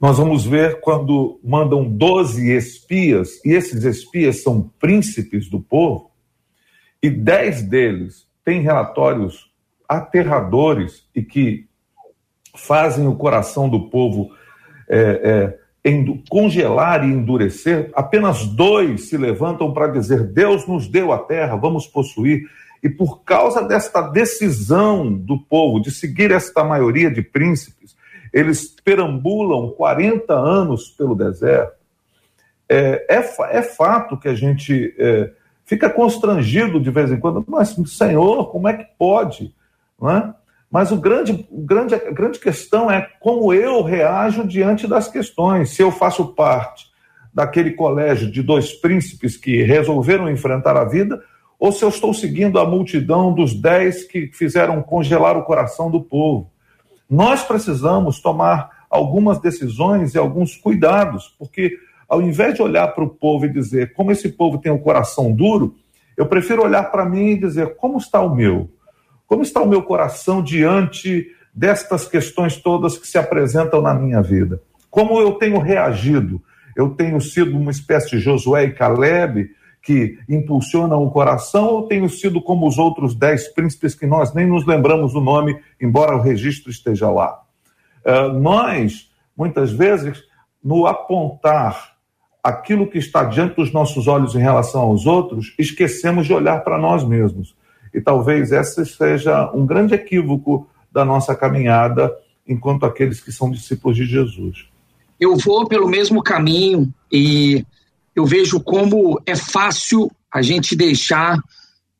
Nós vamos ver quando mandam 12 espias, e esses espias são príncipes do povo, e 10 deles têm relatórios aterradores e que fazem o coração do povo é, é, congelar e endurecer, apenas dois se levantam para dizer: Deus nos deu a terra, vamos possuir. E por causa desta decisão do povo de seguir esta maioria de príncipes, eles perambulam 40 anos pelo deserto. É, é, é fato que a gente é, fica constrangido de vez em quando, mas, Senhor, como é que pode? Não é? Mas o grande, grande, a grande questão é como eu reajo diante das questões. Se eu faço parte daquele colégio de dois príncipes que resolveram enfrentar a vida, ou se eu estou seguindo a multidão dos dez que fizeram congelar o coração do povo. Nós precisamos tomar algumas decisões e alguns cuidados, porque ao invés de olhar para o povo e dizer como esse povo tem o um coração duro, eu prefiro olhar para mim e dizer como está o meu. Como está o meu coração diante destas questões todas que se apresentam na minha vida? Como eu tenho reagido? Eu tenho sido uma espécie de Josué e Caleb que impulsionam o coração ou tenho sido como os outros dez príncipes que nós nem nos lembramos do nome, embora o registro esteja lá? Uh, nós, muitas vezes, no apontar aquilo que está diante dos nossos olhos em relação aos outros, esquecemos de olhar para nós mesmos. E talvez esse seja um grande equívoco da nossa caminhada enquanto aqueles que são discípulos de Jesus. Eu vou pelo mesmo caminho e eu vejo como é fácil a gente deixar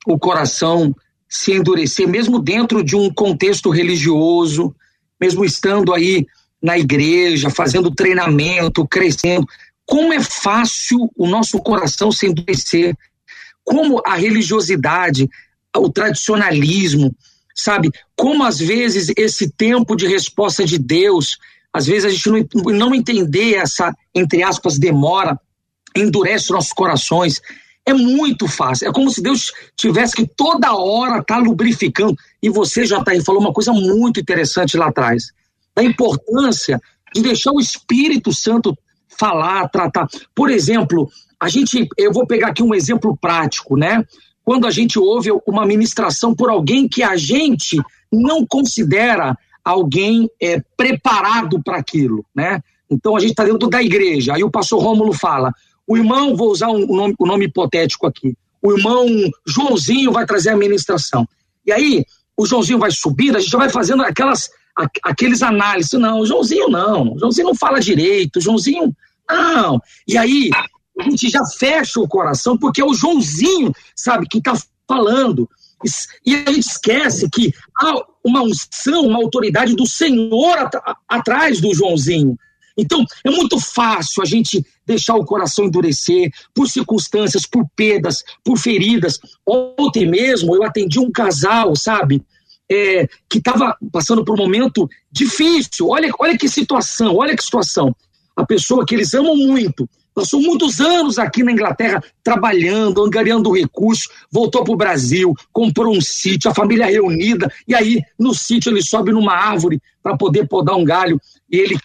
o coração se endurecer, mesmo dentro de um contexto religioso, mesmo estando aí na igreja, fazendo treinamento, crescendo. Como é fácil o nosso coração se endurecer. Como a religiosidade, o tradicionalismo, sabe? Como às vezes esse tempo de resposta de Deus, às vezes a gente não, não entender essa, entre aspas, demora, endurece nossos corações. É muito fácil. É como se Deus tivesse que toda hora tá lubrificando. E você, JR, falou uma coisa muito interessante lá atrás. Da importância de deixar o Espírito Santo falar, tratar. Por exemplo, a gente, eu vou pegar aqui um exemplo prático, né? Quando a gente ouve uma ministração por alguém que a gente não considera alguém é, preparado para aquilo, né? Então a gente está dentro da igreja. Aí o pastor Rômulo fala: o irmão, vou usar um nome, um nome hipotético aqui, o irmão Joãozinho vai trazer a ministração. E aí, o Joãozinho vai subindo, a gente vai fazendo aquelas, aqueles análises. Não, o Joãozinho não, o Joãozinho não fala direito, o Joãozinho não. E aí, a gente já fecha o coração, porque é o Joãozinho, sabe, que está falando. E a gente esquece que há uma unção, uma autoridade do Senhor at atrás do Joãozinho. Então, é muito fácil a gente deixar o coração endurecer por circunstâncias, por perdas, por feridas. Ontem mesmo eu atendi um casal, sabe? É, que estava passando por um momento difícil. Olha, olha que situação, olha que situação. A pessoa que eles amam muito, passou muitos anos aqui na Inglaterra trabalhando, angariando recursos, voltou para o Brasil, comprou um sítio, a família reunida, e aí no sítio ele sobe numa árvore para poder podar um galho, e ele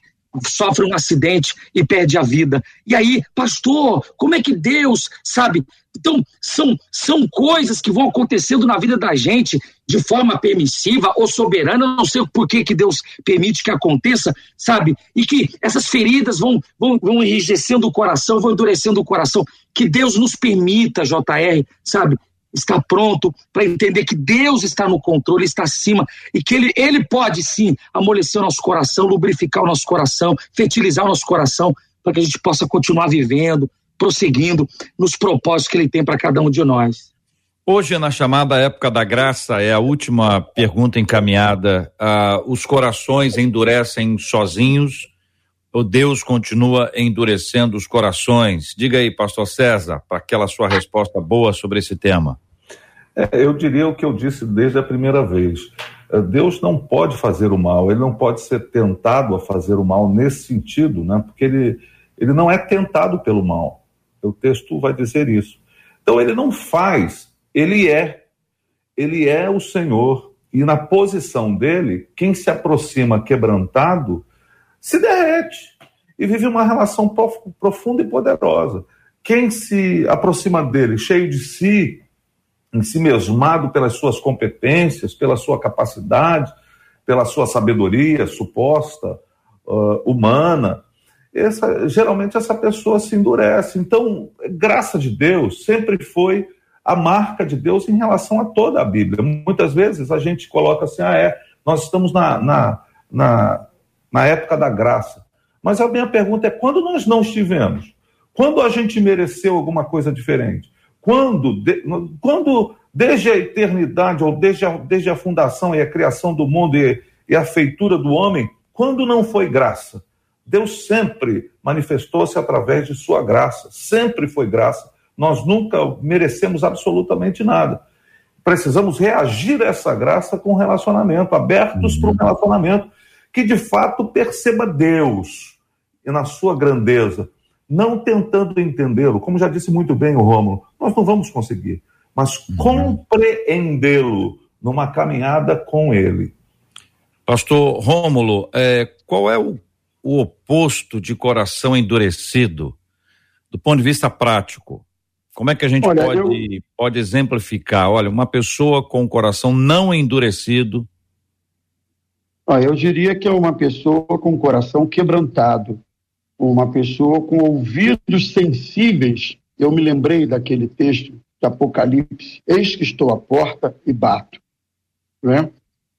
sofre um acidente e perde a vida. E aí, pastor, como é que Deus, sabe? Então, são, são coisas que vão acontecendo na vida da gente de forma permissiva ou soberana, não sei por que, que Deus permite que aconteça, sabe? E que essas feridas vão, vão, vão enrijecendo o coração, vão endurecendo o coração. Que Deus nos permita, JR, sabe? Está pronto para entender que Deus está no controle, está acima e que ele, ele pode sim amolecer o nosso coração, lubrificar o nosso coração, fertilizar o nosso coração para que a gente possa continuar vivendo, prosseguindo nos propósitos que ele tem para cada um de nós. Hoje, na chamada época da graça, é a última pergunta encaminhada. Ah, os corações endurecem sozinhos ou Deus continua endurecendo os corações? Diga aí, Pastor César, para aquela sua resposta boa sobre esse tema. É, eu diria o que eu disse desde a primeira vez. É, Deus não pode fazer o mal, ele não pode ser tentado a fazer o mal nesse sentido, né? porque ele, ele não é tentado pelo mal. O texto vai dizer isso. Então ele não faz, ele é. Ele é o Senhor. E na posição dele, quem se aproxima quebrantado se derrete e vive uma relação profunda e poderosa. Quem se aproxima dele cheio de si, em si mesmado pelas suas competências, pela sua capacidade, pela sua sabedoria suposta, uh, humana, essa, geralmente essa pessoa se endurece. Então, graça de Deus sempre foi a marca de Deus em relação a toda a Bíblia. Muitas vezes a gente coloca assim, ah, é, nós estamos na, na, na, na época da graça. Mas a minha pergunta é: quando nós não estivemos? Quando a gente mereceu alguma coisa diferente? Quando, de, quando desde a eternidade, ou desde a, desde a fundação e a criação do mundo e, e a feitura do homem, quando não foi graça? Deus sempre manifestou-se através de sua graça, sempre foi graça. Nós nunca merecemos absolutamente nada. Precisamos reagir a essa graça com relacionamento, abertos uhum. para o relacionamento, que de fato perceba Deus e na sua grandeza, não tentando entendê-lo, como já disse muito bem o Rômulo, nós não vamos conseguir, mas uhum. compreendê-lo numa caminhada com ele. Pastor Rômulo, é, qual é o, o oposto de coração endurecido do ponto de vista prático? Como é que a gente olha, pode, eu... pode exemplificar? Olha, uma pessoa com o coração não endurecido. Ah, eu diria que é uma pessoa com o coração quebrantado, uma pessoa com ouvidos sensíveis. Eu me lembrei daquele texto de Apocalipse: Eis que estou à porta e bato. Né?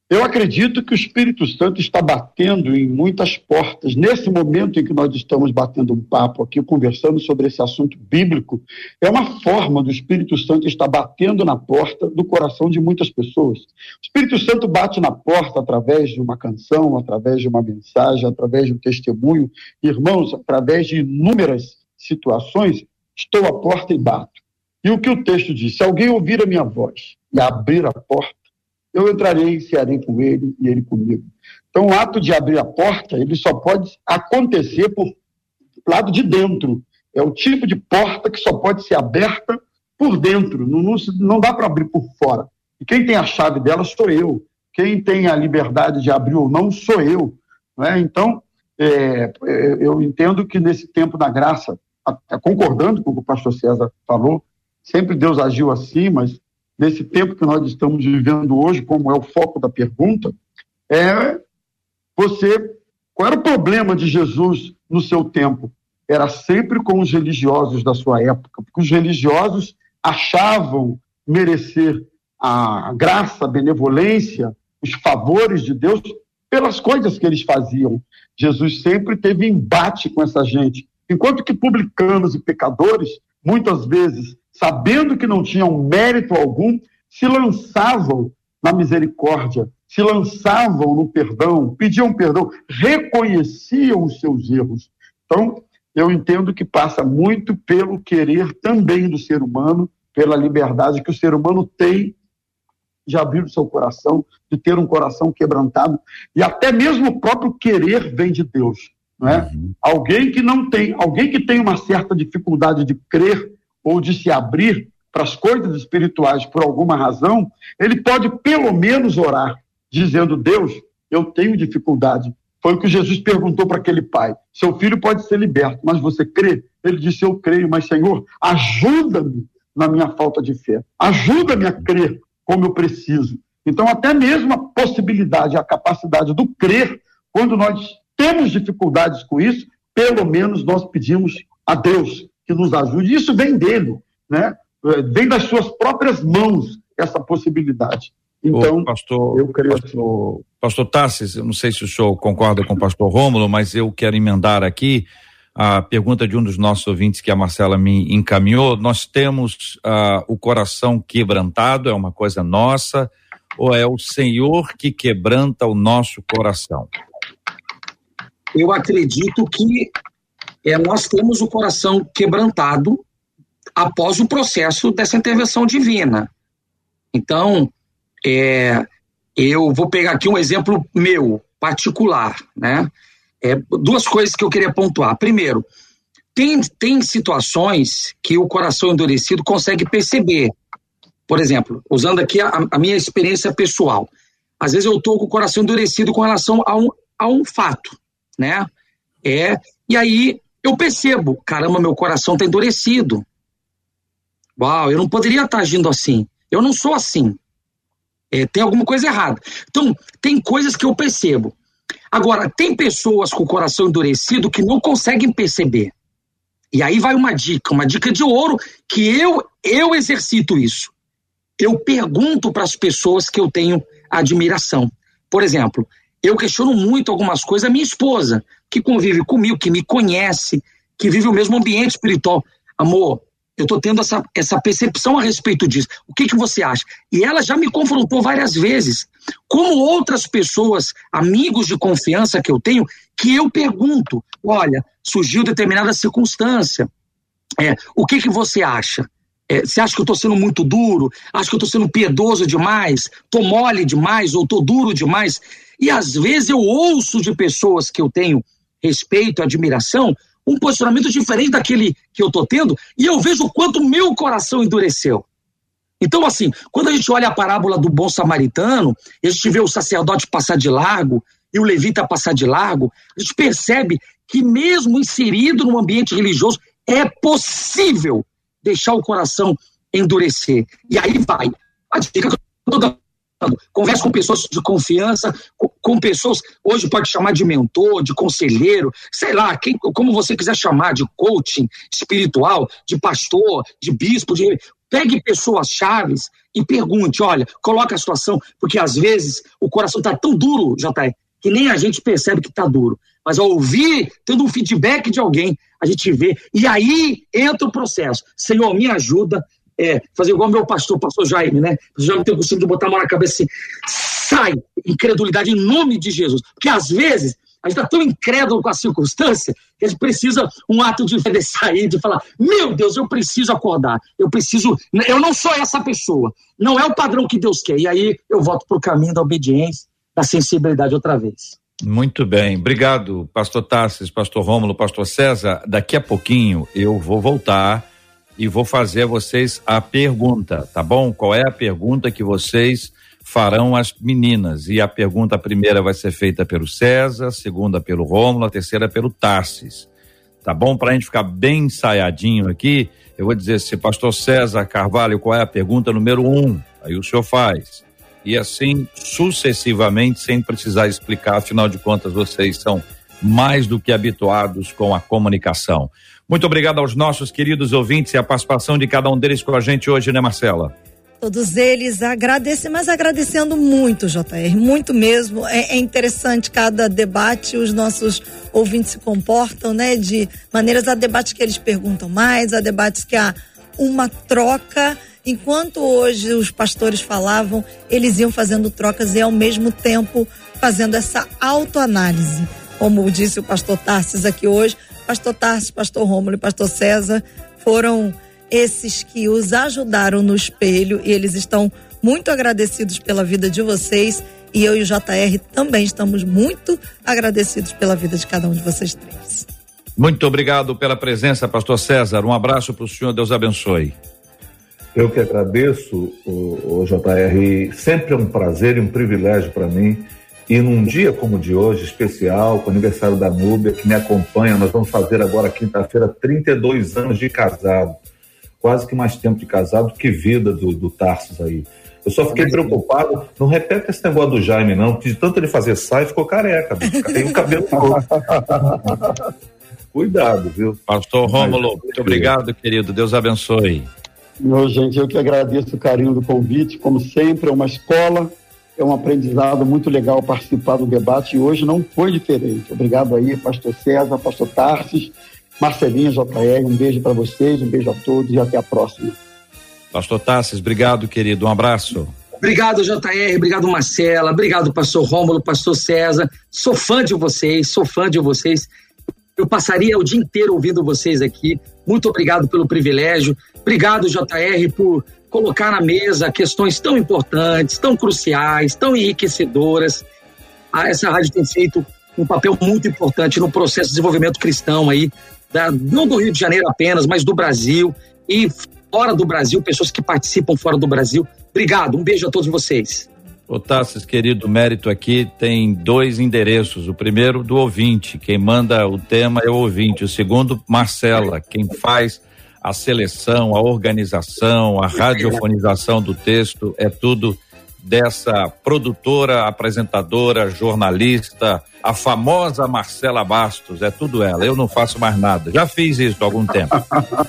Eu acredito que o Espírito Santo está batendo em muitas portas. Nesse momento em que nós estamos batendo um papo aqui, conversando sobre esse assunto bíblico, é uma forma do Espírito Santo estar batendo na porta do coração de muitas pessoas. O Espírito Santo bate na porta através de uma canção, através de uma mensagem, através de um testemunho. Irmãos, através de inúmeras situações, estou à porta e bato. E o que o texto diz? Se alguém ouvir a minha voz e abrir a porta, eu entrarei e cearei com ele e ele comigo. Então, o ato de abrir a porta, ele só pode acontecer por lado de dentro. É o tipo de porta que só pode ser aberta por dentro, não, não, não dá para abrir por fora. E quem tem a chave dela sou eu. Quem tem a liberdade de abrir ou não sou eu. Né? Então, é, é eu entendo que nesse tempo da graça, concordando com o que o pastor César falou, sempre Deus agiu assim, mas nesse tempo que nós estamos vivendo hoje, como é o foco da pergunta, é você. Qual era o problema de Jesus no seu tempo? Era sempre com os religiosos da sua época, porque os religiosos achavam merecer a graça, a benevolência, os favores de Deus pelas coisas que eles faziam. Jesus sempre teve embate com essa gente. Enquanto que publicanos e pecadores, muitas vezes sabendo que não tinham mérito algum, se lançavam na misericórdia, se lançavam no perdão, pediam perdão, reconheciam os seus erros. Então, eu entendo que passa muito pelo querer também do ser humano, pela liberdade que o ser humano tem de abrir o seu coração, de ter um coração quebrantado, e até mesmo o próprio querer vem de Deus. Não é? Uhum. Alguém que não tem, alguém que tem uma certa dificuldade de crer ou de se abrir para as coisas espirituais por alguma razão, ele pode pelo menos orar, dizendo: Deus, eu tenho dificuldade. Foi o que Jesus perguntou para aquele pai: Seu filho pode ser liberto, mas você crê? Ele disse: Eu creio, mas Senhor, ajuda-me na minha falta de fé. Ajuda-me a crer como eu preciso. Então, até mesmo a possibilidade, a capacidade do crer, quando nós temos dificuldades com isso, pelo menos nós pedimos a Deus que nos ajude. Isso vem dele, né? É, vem das suas próprias mãos essa possibilidade. Então, pastor, eu creio pastor, assim. pastor Tassis, eu não sei se o senhor concorda com o pastor Rômulo, mas eu quero emendar aqui a pergunta de um dos nossos ouvintes que a Marcela me encaminhou. Nós temos uh, o coração quebrantado, é uma coisa nossa, ou é o Senhor que quebranta o nosso coração? Eu acredito que é, nós temos o coração quebrantado após o processo dessa intervenção divina. Então, é, eu vou pegar aqui um exemplo meu, particular, né? É, duas coisas que eu queria pontuar. Primeiro, tem, tem situações que o coração endurecido consegue perceber. Por exemplo, usando aqui a, a minha experiência pessoal. Às vezes eu estou com o coração endurecido com relação a um, a um fato, né? É, e aí eu percebo, caramba, meu coração está endurecido. Uau, eu não poderia estar tá agindo assim. Eu não sou assim. É, tem alguma coisa errada. Então, tem coisas que eu percebo. Agora, tem pessoas com o coração endurecido que não conseguem perceber. E aí vai uma dica, uma dica de ouro que eu eu exercito isso. Eu pergunto para as pessoas que eu tenho admiração. Por exemplo, eu questiono muito algumas coisas a minha esposa, que convive comigo, que me conhece, que vive o mesmo ambiente espiritual. Amor, eu estou tendo essa, essa percepção a respeito disso. O que, que você acha? E ela já me confrontou várias vezes. Como outras pessoas, amigos de confiança que eu tenho, que eu pergunto: olha, surgiu determinada circunstância. É, o que, que você acha? É, você acha que eu estou sendo muito duro? Acha que eu estou sendo piedoso demais? Estou mole demais ou estou duro demais? E às vezes eu ouço de pessoas que eu tenho respeito, admiração, um posicionamento diferente daquele que eu estou tendo, e eu vejo o quanto meu coração endureceu. Então, assim, quando a gente olha a parábola do bom samaritano, a gente vê o sacerdote passar de largo e o levita passar de largo, a gente percebe que, mesmo inserido no ambiente religioso, é possível deixar o coração endurecer. E aí vai. A dica que eu estou dando Converse com pessoas de confiança, com, pessoas, hoje pode chamar de mentor, de conselheiro, sei lá, quem, como você quiser chamar, de coaching espiritual, de pastor, de bispo, de Pegue pessoas chaves e pergunte, olha, coloque a situação, porque às vezes o coração está tão duro, JR, que nem a gente percebe que está duro. Mas ao ouvir, tendo um feedback de alguém, a gente vê. E aí entra o processo. Senhor, me ajuda. É, fazer igual meu pastor, pastor Jaime, né? O Jaime tem o costume de botar a mão na cabeça assim, sai, incredulidade em nome de Jesus. Porque às vezes a gente está tão incrédulo com a circunstância que a gente precisa um ato de fé de sair, de falar: meu Deus, eu preciso acordar, eu preciso. Eu não sou essa pessoa, não é o padrão que Deus quer. E aí eu volto para o caminho da obediência, da sensibilidade outra vez. Muito bem, obrigado, pastor Tassis, pastor Rômulo, pastor César. Daqui a pouquinho eu vou voltar e vou fazer a vocês a pergunta, tá bom? Qual é a pergunta que vocês farão as meninas. E a pergunta primeira vai ser feita pelo César, a segunda pelo Rômulo, a terceira pelo Tarsis. Tá bom? Para a gente ficar bem ensaiadinho aqui, eu vou dizer se pastor César Carvalho, qual é a pergunta número um? Aí o senhor faz. E assim sucessivamente, sem precisar explicar, afinal de contas, vocês são mais do que habituados com a comunicação. Muito obrigado aos nossos queridos ouvintes e a participação de cada um deles com a gente hoje, né, Marcela? Todos eles agradecem, mas agradecendo muito, JR, muito mesmo. É, é, interessante cada debate, os nossos ouvintes se comportam, né? De maneiras a debates que eles perguntam mais, a debates que há uma troca. Enquanto hoje os pastores falavam, eles iam fazendo trocas e ao mesmo tempo fazendo essa autoanálise. Como disse o pastor Tarsis aqui hoje, pastor Tarsis, pastor Rômulo e pastor César foram esses que os ajudaram no espelho e eles estão muito agradecidos pela vida de vocês e eu e o JR também estamos muito agradecidos pela vida de cada um de vocês três. Muito obrigado pela presença, pastor César. Um abraço para o senhor, Deus abençoe. Eu que agradeço, o, o JR. Sempre é um prazer e um privilégio para mim. E num dia como o de hoje, especial, com o aniversário da Núbia, que me acompanha, nós vamos fazer agora, quinta-feira, 32 anos de casado quase que mais tempo de casado que vida do, do Tarsus aí. Eu só fiquei preocupado, não repete esse negócio do Jaime, não, porque de tanto ele fazer sai, ficou careca, tem o cabelo todo. Cuidado, viu? Pastor Rômulo, muito obrigado, querido. Deus abençoe. Meu gente, eu que agradeço o carinho do convite. Como sempre, é uma escola, é um aprendizado muito legal participar do debate e hoje não foi diferente. Obrigado aí, pastor César, pastor Tarsis Marcelinha, JR, um beijo para vocês, um beijo a todos e até a próxima. Pastor Tassis, obrigado, querido, um abraço. Obrigado, JR, obrigado, Marcela, obrigado, pastor Rômulo, pastor César. Sou fã de vocês, sou fã de vocês. Eu passaria o dia inteiro ouvindo vocês aqui. Muito obrigado pelo privilégio. Obrigado, JR, por colocar na mesa questões tão importantes, tão cruciais, tão enriquecedoras. Ah, essa rádio tem feito um papel muito importante no processo de desenvolvimento cristão aí da, não do Rio de Janeiro apenas, mas do Brasil e fora do Brasil, pessoas que participam fora do Brasil. Obrigado, um beijo a todos vocês. Ô Tassis, querido, mérito aqui tem dois endereços. O primeiro do ouvinte, quem manda o tema é o ouvinte. O segundo, Marcela, quem faz a seleção, a organização, a radiofonização do texto, é tudo dessa produtora, apresentadora, jornalista, a famosa Marcela Bastos, é tudo ela. Eu não faço mais nada. Já fiz isso há algum tempo.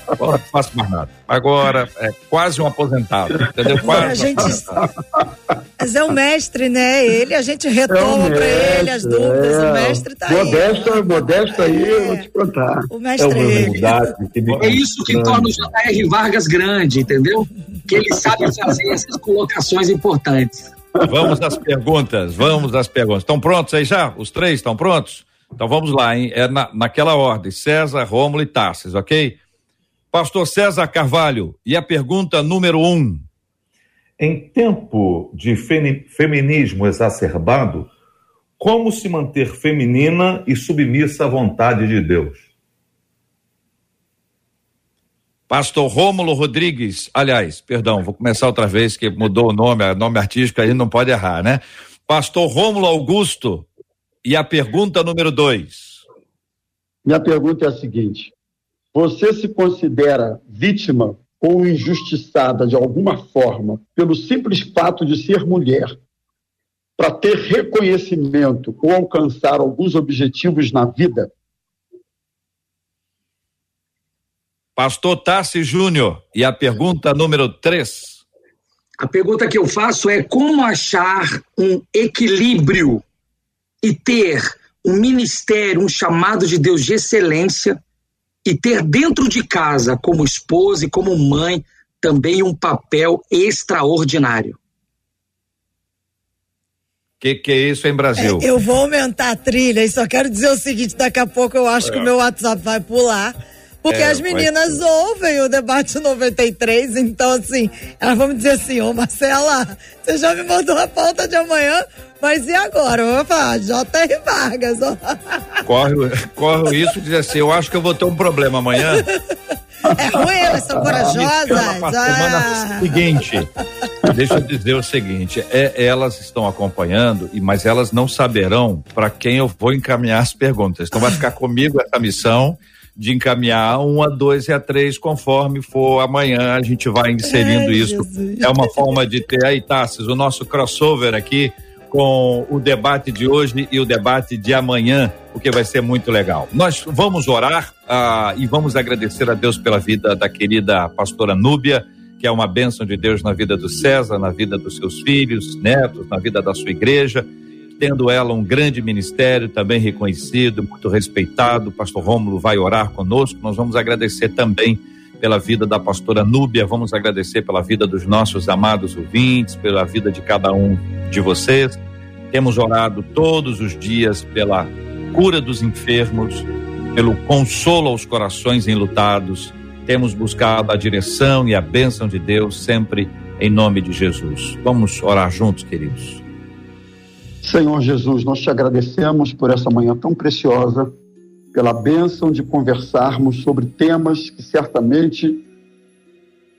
Agora não faço mais nada. Agora é quase um aposentado, entendeu? Quase a gente... Mas é o mestre, né? Ele, a gente retoma é para ele as dúvidas. É. O mestre tá modesto, aí. Modesto aí, é. eu vou te contar. O mestre é, humildade, é isso que torna o J.R. Vargas grande, entendeu? Que ele sabe fazer essas colocações importantes. Vamos às perguntas, vamos às perguntas. Estão prontos aí já? Os três estão prontos? Então vamos lá, hein? É na, naquela ordem: César, Rômulo e Tarsis, ok? Pastor César Carvalho, e a pergunta número um. Em tempo de feminismo exacerbado, como se manter feminina e submissa à vontade de Deus? Pastor Rômulo Rodrigues, aliás, perdão, vou começar outra vez que mudou o nome, nome artístico aí não pode errar, né? Pastor Rômulo Augusto, e a pergunta número dois. Minha pergunta é a seguinte: você se considera vítima ou injustiçada de alguma forma pelo simples fato de ser mulher, para ter reconhecimento ou alcançar alguns objetivos na vida? Pastor Tassi Júnior, e a pergunta número 3. A pergunta que eu faço é como achar um equilíbrio e ter um ministério, um chamado de Deus de excelência e ter dentro de casa, como esposa e como mãe, também um papel extraordinário. O que, que é isso em Brasil? É, eu vou aumentar a trilha e só quero dizer o seguinte: daqui a pouco eu acho é. que o meu WhatsApp vai pular. Porque é, as meninas ouvem o debate 93, então assim, elas vão me dizer assim, ô Marcela, você já me mandou a pauta de amanhã, mas e agora? Eu vou falar, J.R. Vargas. Corre, corre o risco de dizer assim, eu acho que eu vou ter um problema amanhã. É ruim, elas são corajosas. Ah. seguinte, deixa eu dizer o seguinte, é, elas estão acompanhando, mas elas não saberão para quem eu vou encaminhar as perguntas. Então vai ficar comigo essa missão de encaminhar um a dois e a três, conforme for amanhã, a gente vai inserindo Ai, isso. Jesus. É uma forma de ter aí, Tassis, o nosso crossover aqui com o debate de hoje e o debate de amanhã, porque vai ser muito legal. Nós vamos orar uh, e vamos agradecer a Deus pela vida da querida pastora Núbia, que é uma bênção de Deus na vida do César, na vida dos seus filhos, netos, na vida da sua igreja tendo ela um grande ministério, também reconhecido, muito respeitado. O pastor Rômulo vai orar conosco. Nós vamos agradecer também pela vida da pastora Núbia, vamos agradecer pela vida dos nossos amados ouvintes, pela vida de cada um de vocês. Temos orado todos os dias pela cura dos enfermos, pelo consolo aos corações enlutados. Temos buscado a direção e a bênção de Deus sempre em nome de Jesus. Vamos orar juntos, queridos. Senhor Jesus, nós te agradecemos por essa manhã tão preciosa, pela bênção de conversarmos sobre temas que certamente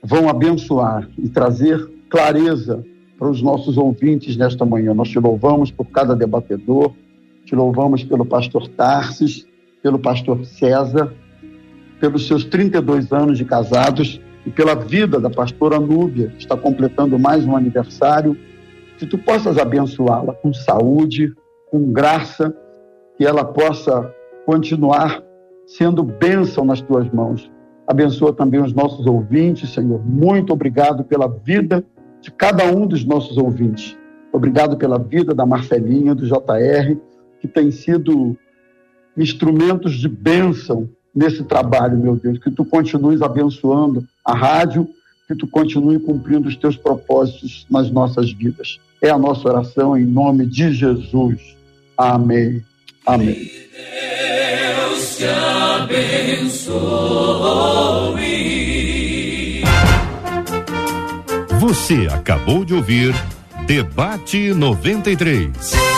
vão abençoar e trazer clareza para os nossos ouvintes nesta manhã. Nós te louvamos por cada debatedor, te louvamos pelo pastor Tarsis, pelo pastor César, pelos seus 32 anos de casados e pela vida da pastora Núbia, que está completando mais um aniversário que tu possas abençoá-la com saúde, com graça, que ela possa continuar sendo bênção nas tuas mãos. Abençoa também os nossos ouvintes, Senhor. Muito obrigado pela vida de cada um dos nossos ouvintes. Obrigado pela vida da Marcelinha, do JR, que tem sido instrumentos de bênção nesse trabalho, meu Deus. Que tu continues abençoando a rádio, que tu continue cumprindo os teus propósitos nas nossas vidas. É a nossa oração em nome de Jesus. Amém. Amém. Deus te abençoe. Você acabou de ouvir Debate 93.